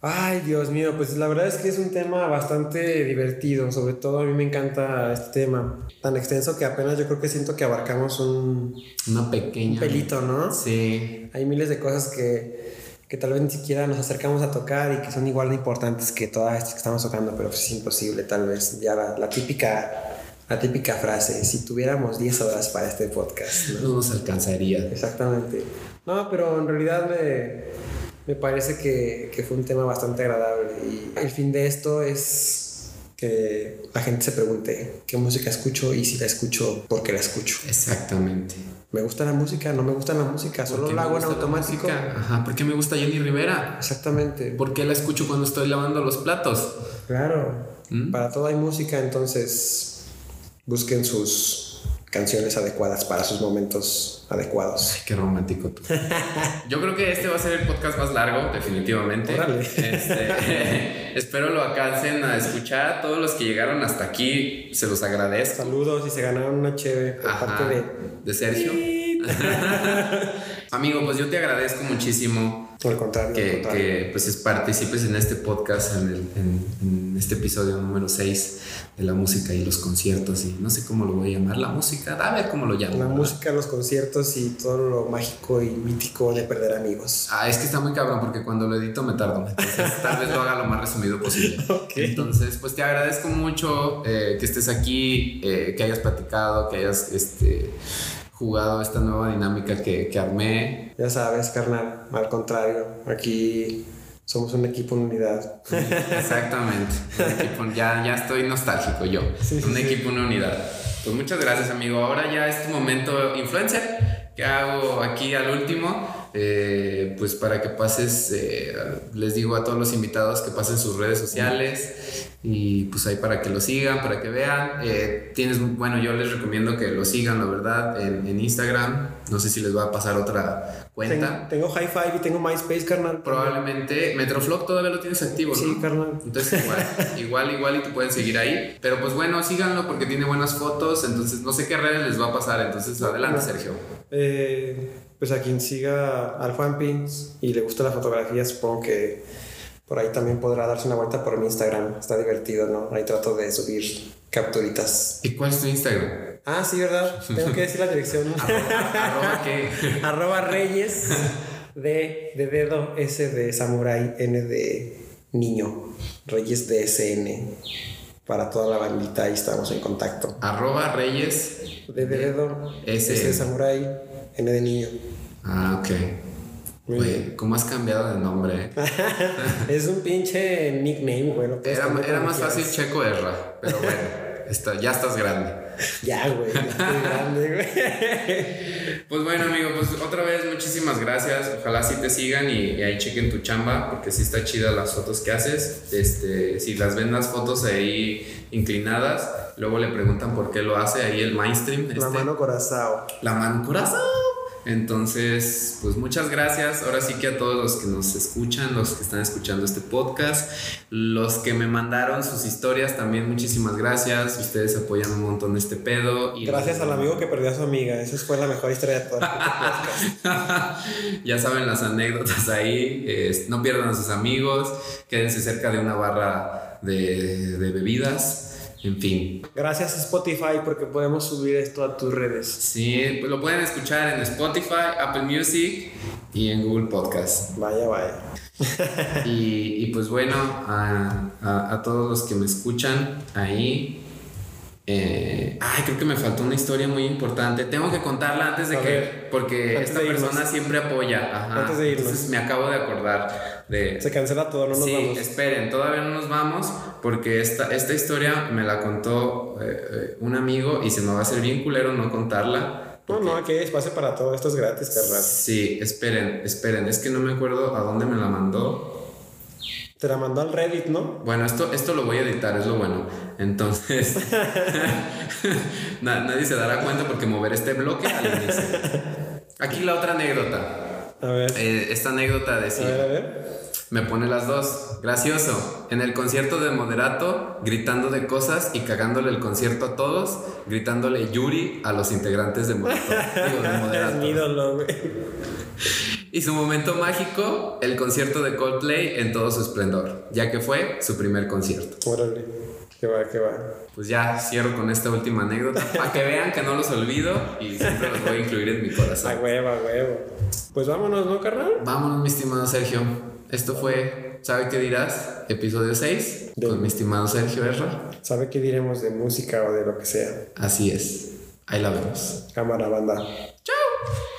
Ay, Dios mío, pues la verdad es que es un tema bastante divertido. Sobre todo a mí me encanta este tema. Tan extenso que apenas yo creo que siento que abarcamos un,
una pequeña
un pelito, ¿no?
sí
Hay miles de cosas que, que tal vez ni siquiera nos acercamos a tocar y que son igual de importantes que todas estas que estamos tocando, pero pues es imposible tal vez. Ya la, la típica, la típica frase, si tuviéramos 10 horas para este podcast, ¿no?
no nos alcanzaría
Exactamente. No, pero en realidad me, me parece que, que fue un tema bastante agradable y el fin de esto es que la gente se pregunte qué música escucho y si la escucho, ¿por qué la escucho?
exactamente
¿Me gusta la música? ¿No me gusta la música?
¿Por
¿Solo la hago en automático?
Ajá, ¿por qué me gusta Jenny Rivera?
Exactamente.
¿Por qué la escucho cuando estoy lavando los platos?
Claro.
¿Mm?
Para todo hay música, entonces busquen sus canciones adecuadas para sus momentos adecuados.
Ay, qué romántico tú. <laughs> Yo creo que este va a ser el podcast más largo, definitivamente.
Órale.
Este, <laughs> espero lo alcancen a escuchar. Todos los que llegaron hasta aquí, se los agradezco.
Saludos y se ganaron una cheve por
Ajá,
parte de...
de Sergio. <laughs> Amigo, pues yo te agradezco muchísimo
Al contrario, al
que,
contrario.
que, pues es- participes en este podcast, en, el- en- en este episodio número 6 de la música y los conciertos y no sé cómo lo voy a llamar, la música, a ver cómo lo llamo.
La
¿verdad?
música, los conciertos y todo lo mágico y mítico de perder amigos.
Ah, es que está muy cabrón porque cuando lo edito me tardo. Entonces, <laughs> tal vez lo haga lo más resumido posible. <laughs>
Ok.
Entonces, pues te agradezco mucho eh, que estés aquí, eh, que hayas platicado, que hayas este, jugado esta nueva dinámica que, que armé.
Ya sabes, carnal, al contrario, aquí Somos un equipo en unidad.
Exactamente. ya, ya estoy nostálgico yo. un equipo en unidad. Pues muchas gracias, amigo. Ahora ya es tu momento influencer. ¿Qué hago aquí al último? Eh, pues para que pases, eh, les digo a todos los invitados que pasen sus redes sociales y pues ahí para que lo sigan, para que vean. Eh, tienes, bueno, yo les recomiendo que lo sigan, la verdad, en, en Instagram. No sé si les va a pasar otra cuenta.
Tengo, High Five y tengo MySpace, carnal.
Probablemente. Metroflog todavía lo tienes activo, ¿no?
Sí, carnal.
Entonces igual, <laughs> igual, igual y te pueden seguir ahí. Pero pues bueno, síganlo porque tiene buenas fotos. Entonces no sé qué redes les va a pasar. Entonces adelante, Sergio.
Eh, pues a quien siga al Juan Pins y le gusta la fotografía, supongo que por ahí también podrá darse una vuelta por mi Instagram. Está divertido, ¿no? Ahí trato de subir capturitas.
¿Y cuál es tu Instagram?
Ah, sí, ¿verdad? <laughs> Tengo que decir la dirección.
arroba, qué? <laughs>
arroba Reyes de, de dedo, S de Samurai, N de niño. Reyes DSN. Para toda la bandita, ahí estamos en contacto.
Arroba Reyes
de dedo, S, de Samurai, N de niño.
Ah, ok. Oye, ¿cómo has cambiado de nombre? <laughs>
es un pinche nickname, bueno.
Pues, era, era más fácil Checo Erra, pero bueno, <laughs> está, ya estás grande.
Ya, güey, ya estoy grande, güey. <laughs>
Pues bueno, amigo, pues otra vez muchísimas gracias. Ojalá sí te sigan y, ahí chequen tu chamba, porque sí está chida las fotos que haces. Este, si las ven las fotos ahí inclinadas, luego le preguntan por qué lo hace ahí el mainstream.
La este. mano corazón.
La mano corazón. Entonces, pues muchas gracias. Ahora sí que a todos los que nos escuchan, los que están escuchando este podcast, los que me mandaron sus historias, también muchísimas gracias. Ustedes apoyan un montón este pedo.
Y gracias al amigo que perdió a su amiga. Esa fue la mejor historia de todo <laughs>
ya saben las anécdotas ahí. no pierdan a sus amigos. Quédense cerca de una barra de, de bebidas en fin.
Gracias Spotify porque podemos subir esto a tus redes.
Sí, lo pueden escuchar en Spotify, Apple Music y en Google Podcast.
Vaya, vaya. <laughs>
y, pues bueno, a, a, todos los que me escuchan ahí. Eh, ay, creo que me faltó una historia muy importante. Tengo que contarla antes de que. Porque esta persona siempre apoya.
Antes de irnos.
Entonces me acabo de acordar.
Se cancela todo, no nos
sí, esperen, todavía no nos vamos porque esta, esta historia me la contó eh, eh, un amigo y se me va a hacer bien culero no contarla.
No, no, aquí hay espacio para todo, esto es gratis, carnal.
Sí, esperen, esperen, es que no me acuerdo a dónde me la mandó.
Te la mandó al Reddit, ¿no?
Bueno, esto, esto lo voy a editar, es lo bueno. Entonces, <laughs> <laughs> nadie se dará cuenta porque mover este bloque al inicio. Aquí la otra anécdota.
A ver.
Eh, esta anécdota decía.
A ver, a ver.
Me pone las dos. Gracioso. En el concierto de Moderato, gritando de cosas y cagándole el concierto a todos, gritándole Yuri a los integrantes de Moderato. <laughs> Digo, de
Moderato. mi ídolo, güey.
Y su momento mágico, el concierto de Coldplay en todo su esplendor, ya que fue su primer concierto.
Órale. Que va, que va.
Pues ya cierro con esta última anécdota para que vean que no los olvido y siempre los voy a incluir en mi corazón.
A huevo, a huevo. Pues vámonos, ¿no, carnal?
Vámonos, mi estimado Sergio. Esto fue ¿Sabe qué dirás? Episodio 6 con mi estimado Sergio Erra.
¿Sabe qué diremos de música o de lo que sea?
Así es. Ahí la vemos.
Cámara, banda.
Chao.